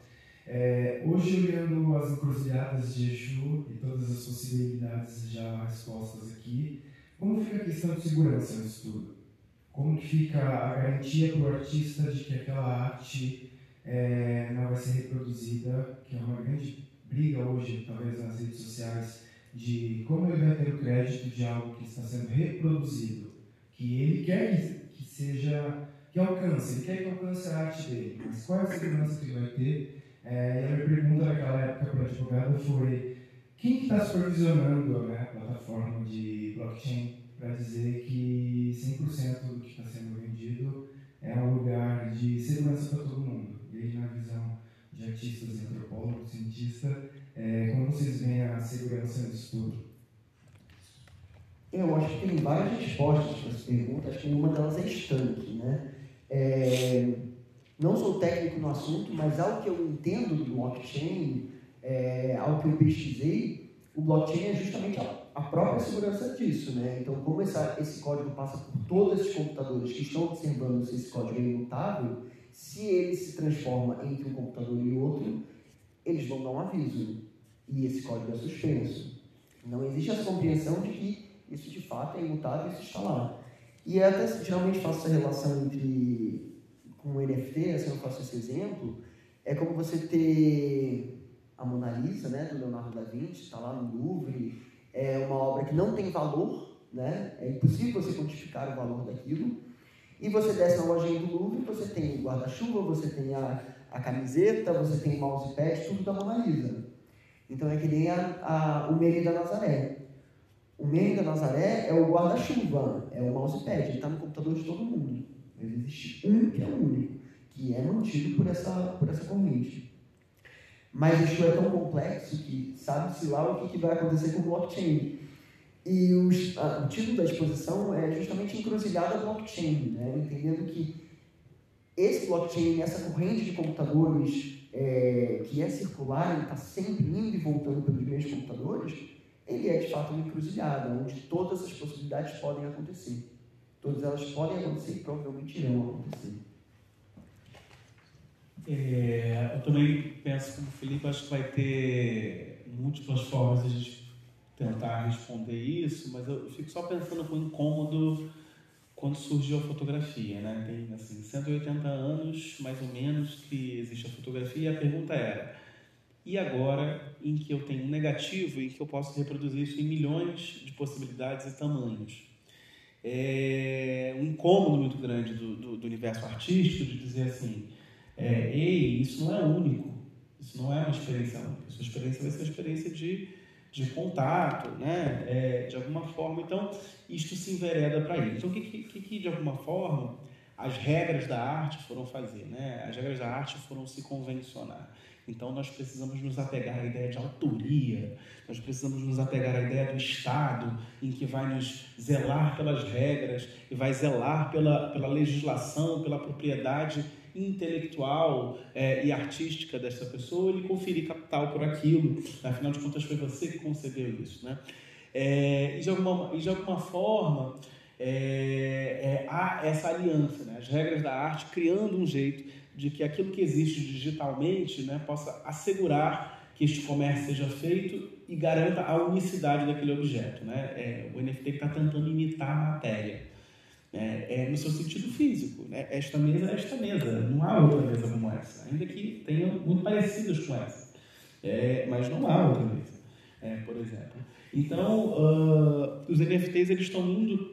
É, hoje, olhando as encruzilhadas de Exu e todas as possibilidades já expostas aqui, como fica a questão de segurança no estudo? Como que fica a garantia para o artista de que aquela arte é, não vai ser reproduzida, que é uma grande briga hoje, talvez nas redes sociais, de como ele vai ter o crédito de algo que está sendo reproduzido, que ele quer que, que seja, que alcance, ele quer que alcance a arte dele, mas qual é a segurança que ele vai ter? É, e a minha pergunta naquela época para o advogado foi quem está supervisionando né, a plataforma de blockchain para dizer que 100% do que está sendo vendido é um lugar de segurança para todo mundo, desde na visão de artistas, antropólogos, cientistas, é, como vocês veem a segurança disso tudo? Eu acho que tem várias respostas para essa pergunta, acho que uma delas é estanque. Né? É, não sou técnico no assunto, mas ao que eu entendo do blockchain, é, ao que eu pesquisei, o blockchain é justamente a, a própria segurança disso. Né? Então, como essa, esse código passa por todos esses computadores que estão observando se esse código é imutável, se ele se transforma entre um computador e outro, eles vão dar um aviso. E esse código é suspenso. Não existe essa compreensão de que isso de fato é imutável e isso está lá. E eu até geralmente faço essa relação entre com o NFT, assim eu faço esse exemplo, é como você ter a Mona Lisa, né, do Leonardo da Vinci, está lá no Louvre, é uma obra que não tem valor, né, é impossível você quantificar o valor daquilo, e você desce na lojinha do Louvre, você tem guarda-chuva, você tem a, a camiseta, você tem o mousepad, tudo da Mona Lisa. Então é que nem a, a, o meme da Nazaré. O meme da Nazaré é o guarda-chuva, é o mousepad, ele está no computador de todo mundo. Mas existe um que é o único, que é mantido por essa, por essa corrente. Mas isso é tão complexo que sabe-se lá o que, que vai acontecer com o blockchain. E os, a, o título da exposição é justamente Encruzilhada Blockchain, né? entendendo que esse blockchain, essa corrente de computadores é, que é circular, está sempre indo e voltando pelos mesmos computadores, ele é de fato uma encruzilhada, onde todas as possibilidades podem acontecer. Todas elas podem acontecer e provavelmente irão acontecer. É, eu também penso como o Felipe, acho que vai ter múltiplas formas de tentar responder isso, mas eu fico só pensando com incômodo quando surgiu a fotografia, né? Tem assim 180 anos mais ou menos que existe a fotografia e a pergunta era: e agora em que eu tenho um negativo e que eu posso reproduzir isso em milhões de possibilidades e tamanhos? É um incômodo muito grande do, do, do universo artístico de dizer assim: é, ei, isso não é único, isso não é uma experiência única, sua experiência vai ser uma experiência de, de contato, né? É, de alguma forma, então, isto se envereda para isso. Então, o que, que, que, de alguma forma, as regras da arte foram fazer? Né? As regras da arte foram se convencionar. Então, nós precisamos nos apegar à ideia de autoria, nós precisamos nos apegar à ideia do Estado, em que vai nos zelar pelas regras e vai zelar pela, pela legislação, pela propriedade intelectual é, e artística dessa pessoa, ele conferir capital por aquilo. Afinal de contas, foi você que concebeu isso. Né? É, e, de alguma, e de alguma forma, é, é, há essa aliança, né? as regras da arte criando um jeito de que aquilo que existe digitalmente né, possa assegurar que este comércio seja feito e garanta a unicidade daquele objeto. Né? É, o NFT está tentando imitar a matéria, né? é, no seu sentido físico. Né? Esta mesa é esta mesa, não há outra mesa como essa, ainda que tenham muito parecidas com essa, é, mas não há outra mesa, é, por exemplo. Então, uh, os NFTs eles estão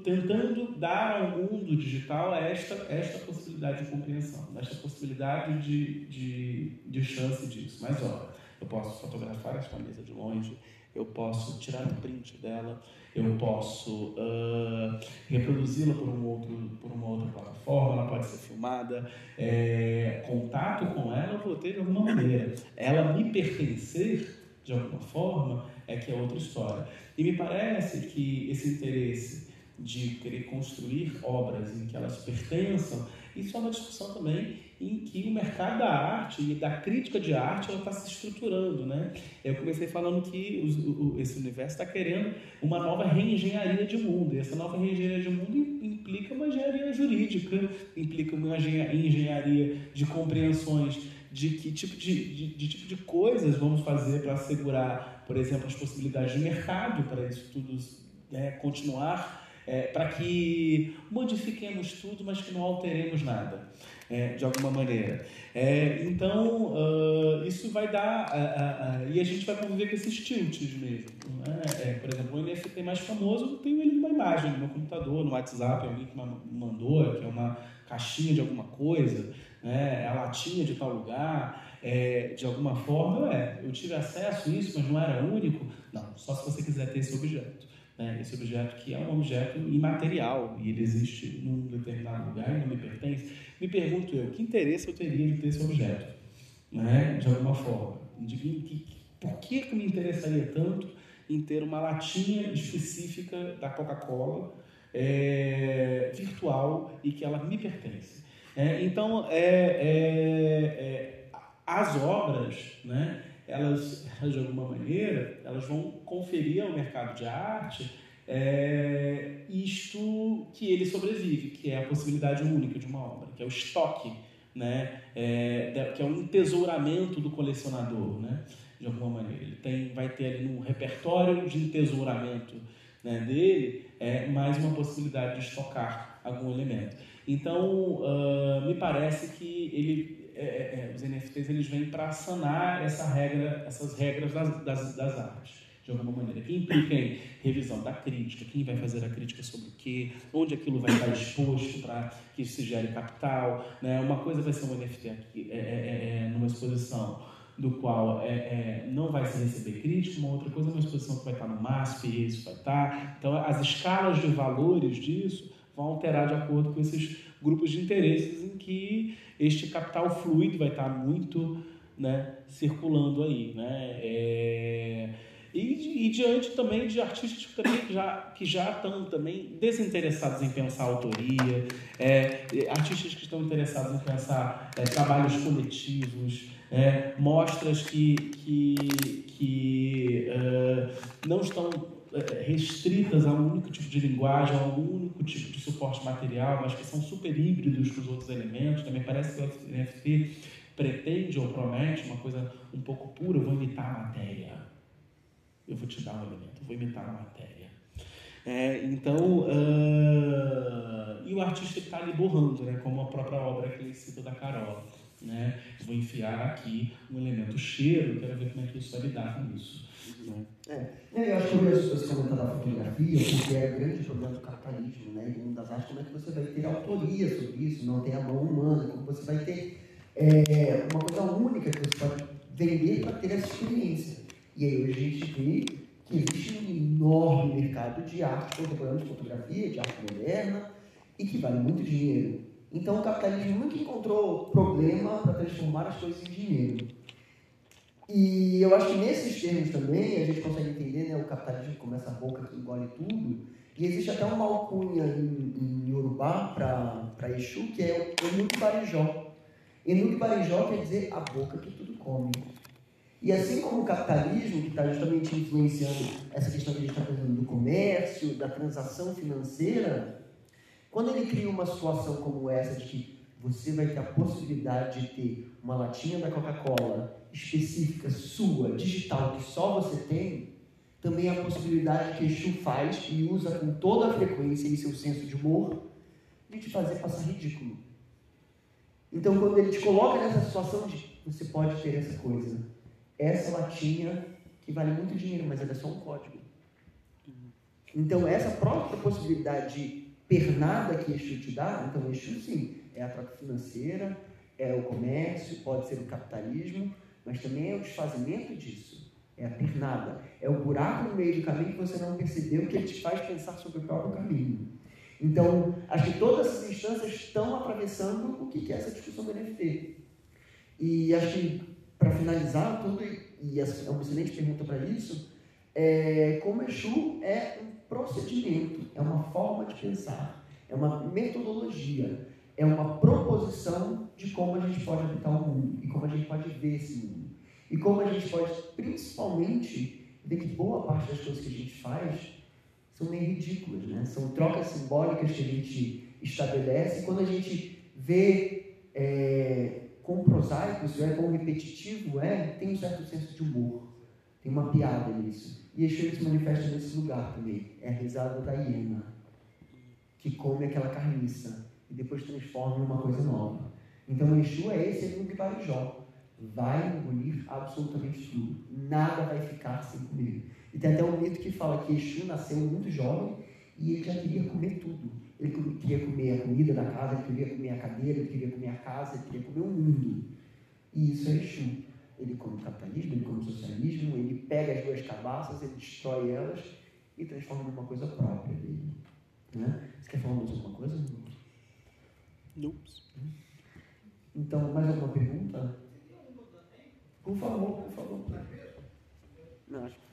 tentando dar ao mundo digital esta, esta possibilidade de compreensão, esta possibilidade de, de, de chance disso. Mas, olha, eu posso fotografar esta mesa de longe, eu posso tirar um print dela, eu posso uh, reproduzi-la por, um outro, por uma outra plataforma, ela pode ser filmada, é, contato com ela eu vou ter de alguma maneira. Ela me pertencer de alguma forma, é que é outra história. E me parece que esse interesse de querer construir obras em que elas pertençam, isso é uma discussão também em que o mercado da arte e da crítica de arte está se estruturando, né? Eu comecei falando que os, o, esse universo está querendo uma nova reengenharia de mundo. E essa nova reengenharia de mundo implica uma engenharia jurídica, implica uma engenharia de compreensões de que tipo de, de, de tipo de coisas vamos fazer para assegurar, por exemplo, as possibilidades de mercado para isso tudo né, continuar, é, para que modifiquemos tudo, mas que não alteremos nada, é, de alguma maneira. É, então, uh, isso vai dar. Uh, uh, e a gente vai conviver com esses tilts mesmo. Né? É, por exemplo, o NFT mais famoso, eu tenho ele numa imagem no meu computador, no WhatsApp, alguém que me mandou, que é uma caixinha de alguma coisa né, a latinha de tal lugar, é, de alguma forma, é, eu tive acesso a isso, mas não era único. Não, só se você quiser ter esse objeto. Né, esse objeto que é um objeto imaterial e ele existe num determinado lugar e não me pertence. Me pergunto eu, que interesse eu teria de ter esse objeto? Né, de alguma forma. De que, por que, que me interessaria tanto em ter uma latinha específica da Coca-Cola é, virtual e que ela me pertence? É, então, é, é, é, as obras, né, elas, de alguma maneira, elas vão conferir ao mercado de arte é, isto que ele sobrevive, que é a possibilidade única de uma obra, que é o estoque, né, é, que é um entesouramento do colecionador, né, de alguma maneira. Ele tem, vai ter ali no repertório de entesouramento né, dele é, mais uma possibilidade de estocar algum elemento. Então, uh, me parece que ele, é, é, é os NFTs eles vêm para sanar essa regra, essas regras das, das, das, artes, de alguma maneira, que implica em revisão da crítica, quem vai fazer a crítica sobre o quê, onde aquilo vai estar exposto para que se gere capital. Né? Uma coisa vai ser um NFT aqui, é, é, é numa exposição do qual é, é, não vai se receber crítica, uma outra coisa é uma exposição que vai estar no MASP, isso vai estar. Então, as escalas de valores disso vão alterar de acordo com esses grupos de interesses em que este capital fluido vai estar muito né, circulando aí. Né? É... E, e, diante também de artistas que, também já, que já estão também desinteressados em pensar autoria, é, artistas que estão interessados em pensar é, trabalhos coletivos, é, mostras que, que, que uh, não estão restritas a um único tipo de linguagem, a um único tipo de suporte material, mas que são super híbridos com os outros elementos. Também parece que o NFT pretende ou promete uma coisa um pouco pura, eu vou imitar a matéria. Eu vou te dar um elemento, eu vou imitar a matéria. É, então, uh, e o artista está ali borrando, né, como a própria obra que ele cita da Carol. Né? Vou enfiar aqui um elemento cheiro, quero ver como é que isso vai lidar com isso. Né? É, eu acho que eu vejo esse comentário da fotografia, porque é o grande problema do capitalismo, né? E das artes, como é que você vai ter autoria sobre isso, não tem a mão humana, como você vai ter é, uma coisa única que você pode vender para ter essa experiência. E aí hoje a gente vê que existe um enorme mercado de arte contemporânea, de fotografia, de arte moderna, e que vale muito dinheiro. Então o capitalismo nunca encontrou problema para transformar as coisas em dinheiro. E eu acho que nesses termos também a gente consegue entender né, o capitalismo como essa boca que engole tudo. E existe até uma alcunha em, em Yorubá para Exu, que é o Enuque Barijó. Enuque Barijó quer dizer a boca que tudo come. E assim como o capitalismo, que está justamente influenciando essa questão que a gente está falando do comércio, da transação financeira, quando ele cria uma situação como essa de que você vai ter a possibilidade de ter uma latinha da Coca-Cola específica, sua, digital, que só você tem, também a possibilidade que Exu faz e usa com toda a frequência e seu senso de humor de te fazer passar ridículo. Então, quando ele te coloca nessa situação de você pode ter essa coisa, essa latinha que vale muito dinheiro, mas ela é só um código. Então, essa própria possibilidade de pernada que Exu te dá, então Exu sim, é a troca financeira, é o comércio, pode ser o capitalismo, mas também é o desfazimento disso. É a pernada. É o buraco no meio do caminho que você não percebeu que ele te faz pensar sobre o próprio caminho. Então, acho que todas essas instâncias estão atravessando o que é essa discussão do NFT. E acho que, para finalizar tudo, e é uma excelente pergunta para isso, é, como Exu é um procedimento, é uma forma de pensar, é uma metodologia, é uma proposição de como a gente pode habitar o mundo e como a gente pode ver esse mundo. E como a gente pode, principalmente, ver que boa parte das coisas que a gente faz são meio ridículas, né? São trocas simbólicas que a gente estabelece. E quando a gente vê é, quão prosaico isso é, quão repetitivo é, tem um certo senso de humor. Tem uma piada nisso. E Exu se manifesta nesse lugar também. É a risada da hiena, que come aquela carniça e depois transforma em uma coisa nova. Então, Exu é esse Exu de Barijó. Vai engolir absolutamente tudo. Nada vai ficar sem comer. E tem até um mito que fala que Exu nasceu muito jovem e ele já queria comer tudo. Ele queria comer a comida da casa, ele queria comer a cadeira, ele queria comer a casa, ele queria comer o mundo. E isso é Exu. Ele come o capitalismo, ele come o socialismo, ele pega as duas cabaças, ele destrói elas e transforma numa coisa própria dele. Né? Você quer falar mais alguma coisa? Ups. Então, mais alguma pergunta? Por favor, por favor. Não, acho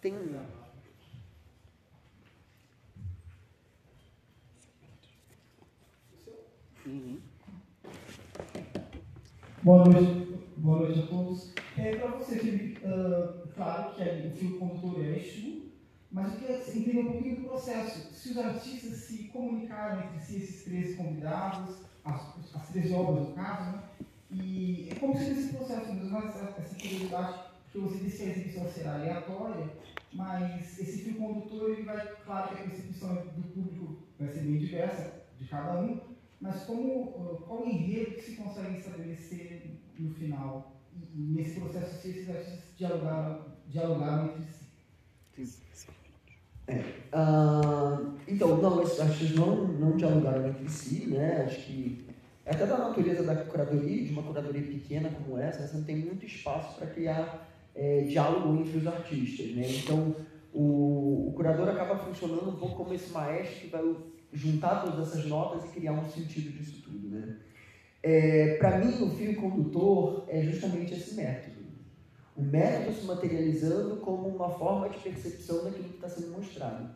tem um. Uhum. Boa noite, boa noite a todos. É, Para você, Felipe, uh, claro que o fio condutor é Exu, mas eu queria entender um pouquinho do processo. Se os artistas se comunicaram entre si, esses três convidados, as, as três obras no caso, né? E como seria esse processo, essa, essa curiosidade, porque você disse que a exibição será aleatória, mas esse fio condutor, ele vai, claro que a percepção do público vai ser bem diversa, de cada um, mas como, qual o enredo que se consegue estabelecer no final, nesse processo, se esses artistas dialogaram, dialogaram entre si? É, uh, então, não, esses artistas não, não dialogaram entre si, né? Acho que é até da natureza da curadoria, de uma curadoria pequena como essa, você não tem muito espaço para criar é, diálogo entre os artistas, né? Então, o, o, curador acaba funcionando um pouco como esse maestro que vai juntar todas essas notas e criar um sentido disso tudo, né? É, para mim, o fio condutor é justamente esse método o método se materializando como uma forma de percepção daquilo que está sendo mostrado.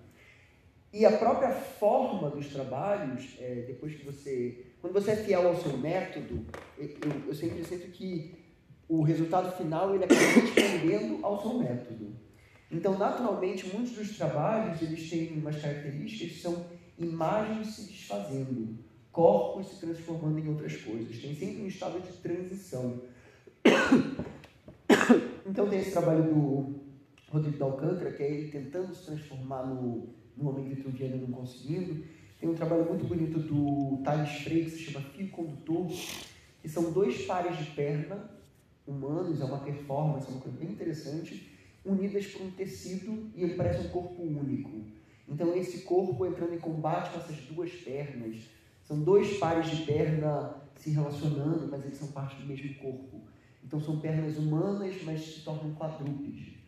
E a própria forma dos trabalhos, é, depois que você. Quando você é fiel ao seu método, eu, eu sempre sinto que o resultado final ele acaba respondendo ao seu método. Então, naturalmente, muitos dos trabalhos eles têm umas características que são imagens se desfazendo, corpos se transformando em outras coisas. Tem sempre um estado de transição. Então tem esse trabalho do Rodrigo da Alcântara, que é ele tentando se transformar no, no homem vitruviano não conseguindo. Tem um trabalho muito bonito do Thales Frey, que se chama Fio Condutor, que são dois pares de perna humanos, é uma performance, é uma coisa bem interessante, unidas por um tecido e ele parece um corpo único. Então esse corpo entrando em combate com essas duas pernas, são dois pares de perna se relacionando, mas eles são parte do mesmo corpo. Então são pernas humanas, mas se tornam quadrúpedes.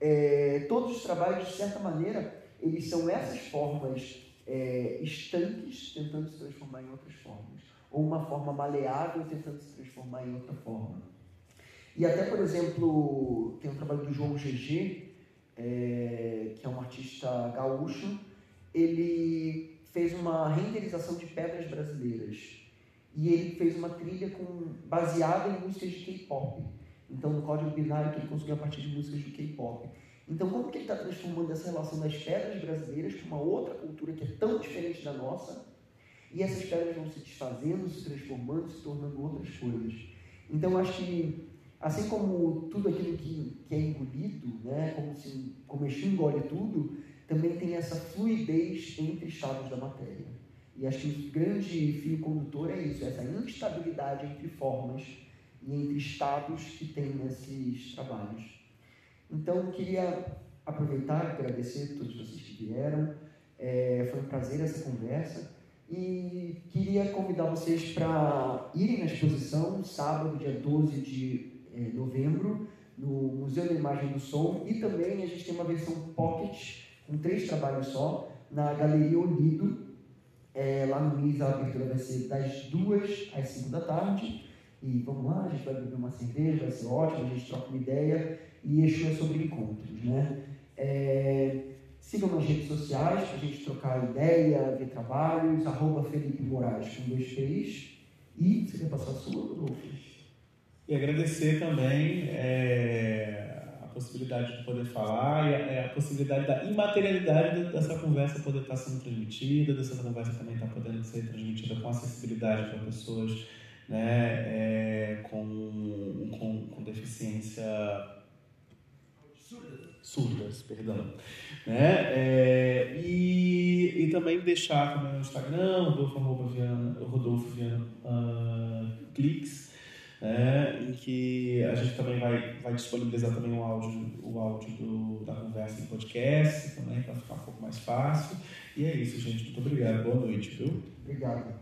é, todos os trabalhos, de certa maneira, eles são essas formas é, estanques tentando se transformar em outras formas, ou uma forma maleável tentando se transformar em outra forma. E até, por exemplo, tem um trabalho do João GG, é, que é um artista gaúcho, ele fez uma renderização de pedras brasileiras e ele fez uma trilha com, baseada em músicas de K-pop. Então, no código binário que ele conseguiu a partir de músicas de K-pop. Então, como que ele está transformando essa relação das pedras brasileiras para uma outra cultura que é tão diferente da nossa? E essas pedras vão se desfazendo, se transformando, se tornando outras coisas. Então, acho que, assim como tudo aquilo que, que é engolido, né, como, se, como engole tudo, também tem essa fluidez entre estados da matéria. E acho que o grande fio condutor é isso, essa instabilidade entre formas e entre estados que tem nesses trabalhos. Então, queria aproveitar e agradecer a todos vocês que vieram. É, foi um prazer essa conversa. E queria convidar vocês para irem na exposição, sábado, dia 12 de é, novembro, no Museu da Imagem do Som. E também a gente tem uma versão pocket, com três trabalhos só, na Galeria Olido. É, lá no MIS a abertura vai ser das duas às cinco da tarde. E vamos lá, a gente vai beber uma cerveja, vai ser ótimo, a gente troca uma ideia e Exu é sobre encontros, né? É, sigam nas redes sociais para a gente trocar ideia, ver trabalhos, arroba Felipe Moraes com dois P's. E você quer passar a sua, Rodolfo? E agradecer também é, possibilidade de poder falar e a, é, a, possibilidade da imaterialidade dessa conversa poder estar sendo transmitida, dessa conversa também estar podendo ser transmitida com acessibilidade para pessoas né, é, com, com, com deficiência surdas, perdão. Né? É, e, e também deixar também no Instagram, Rodolfo, Viana, Rodolfo Viana uh, Cliques, né? em que a gente também vai, vai disponibilizar também o áudio, o áudio do, da conversa em podcast, também para ficar um pouco mais fácil. E é isso, gente. Muito obrigado. Boa noite, viu? Obrigado.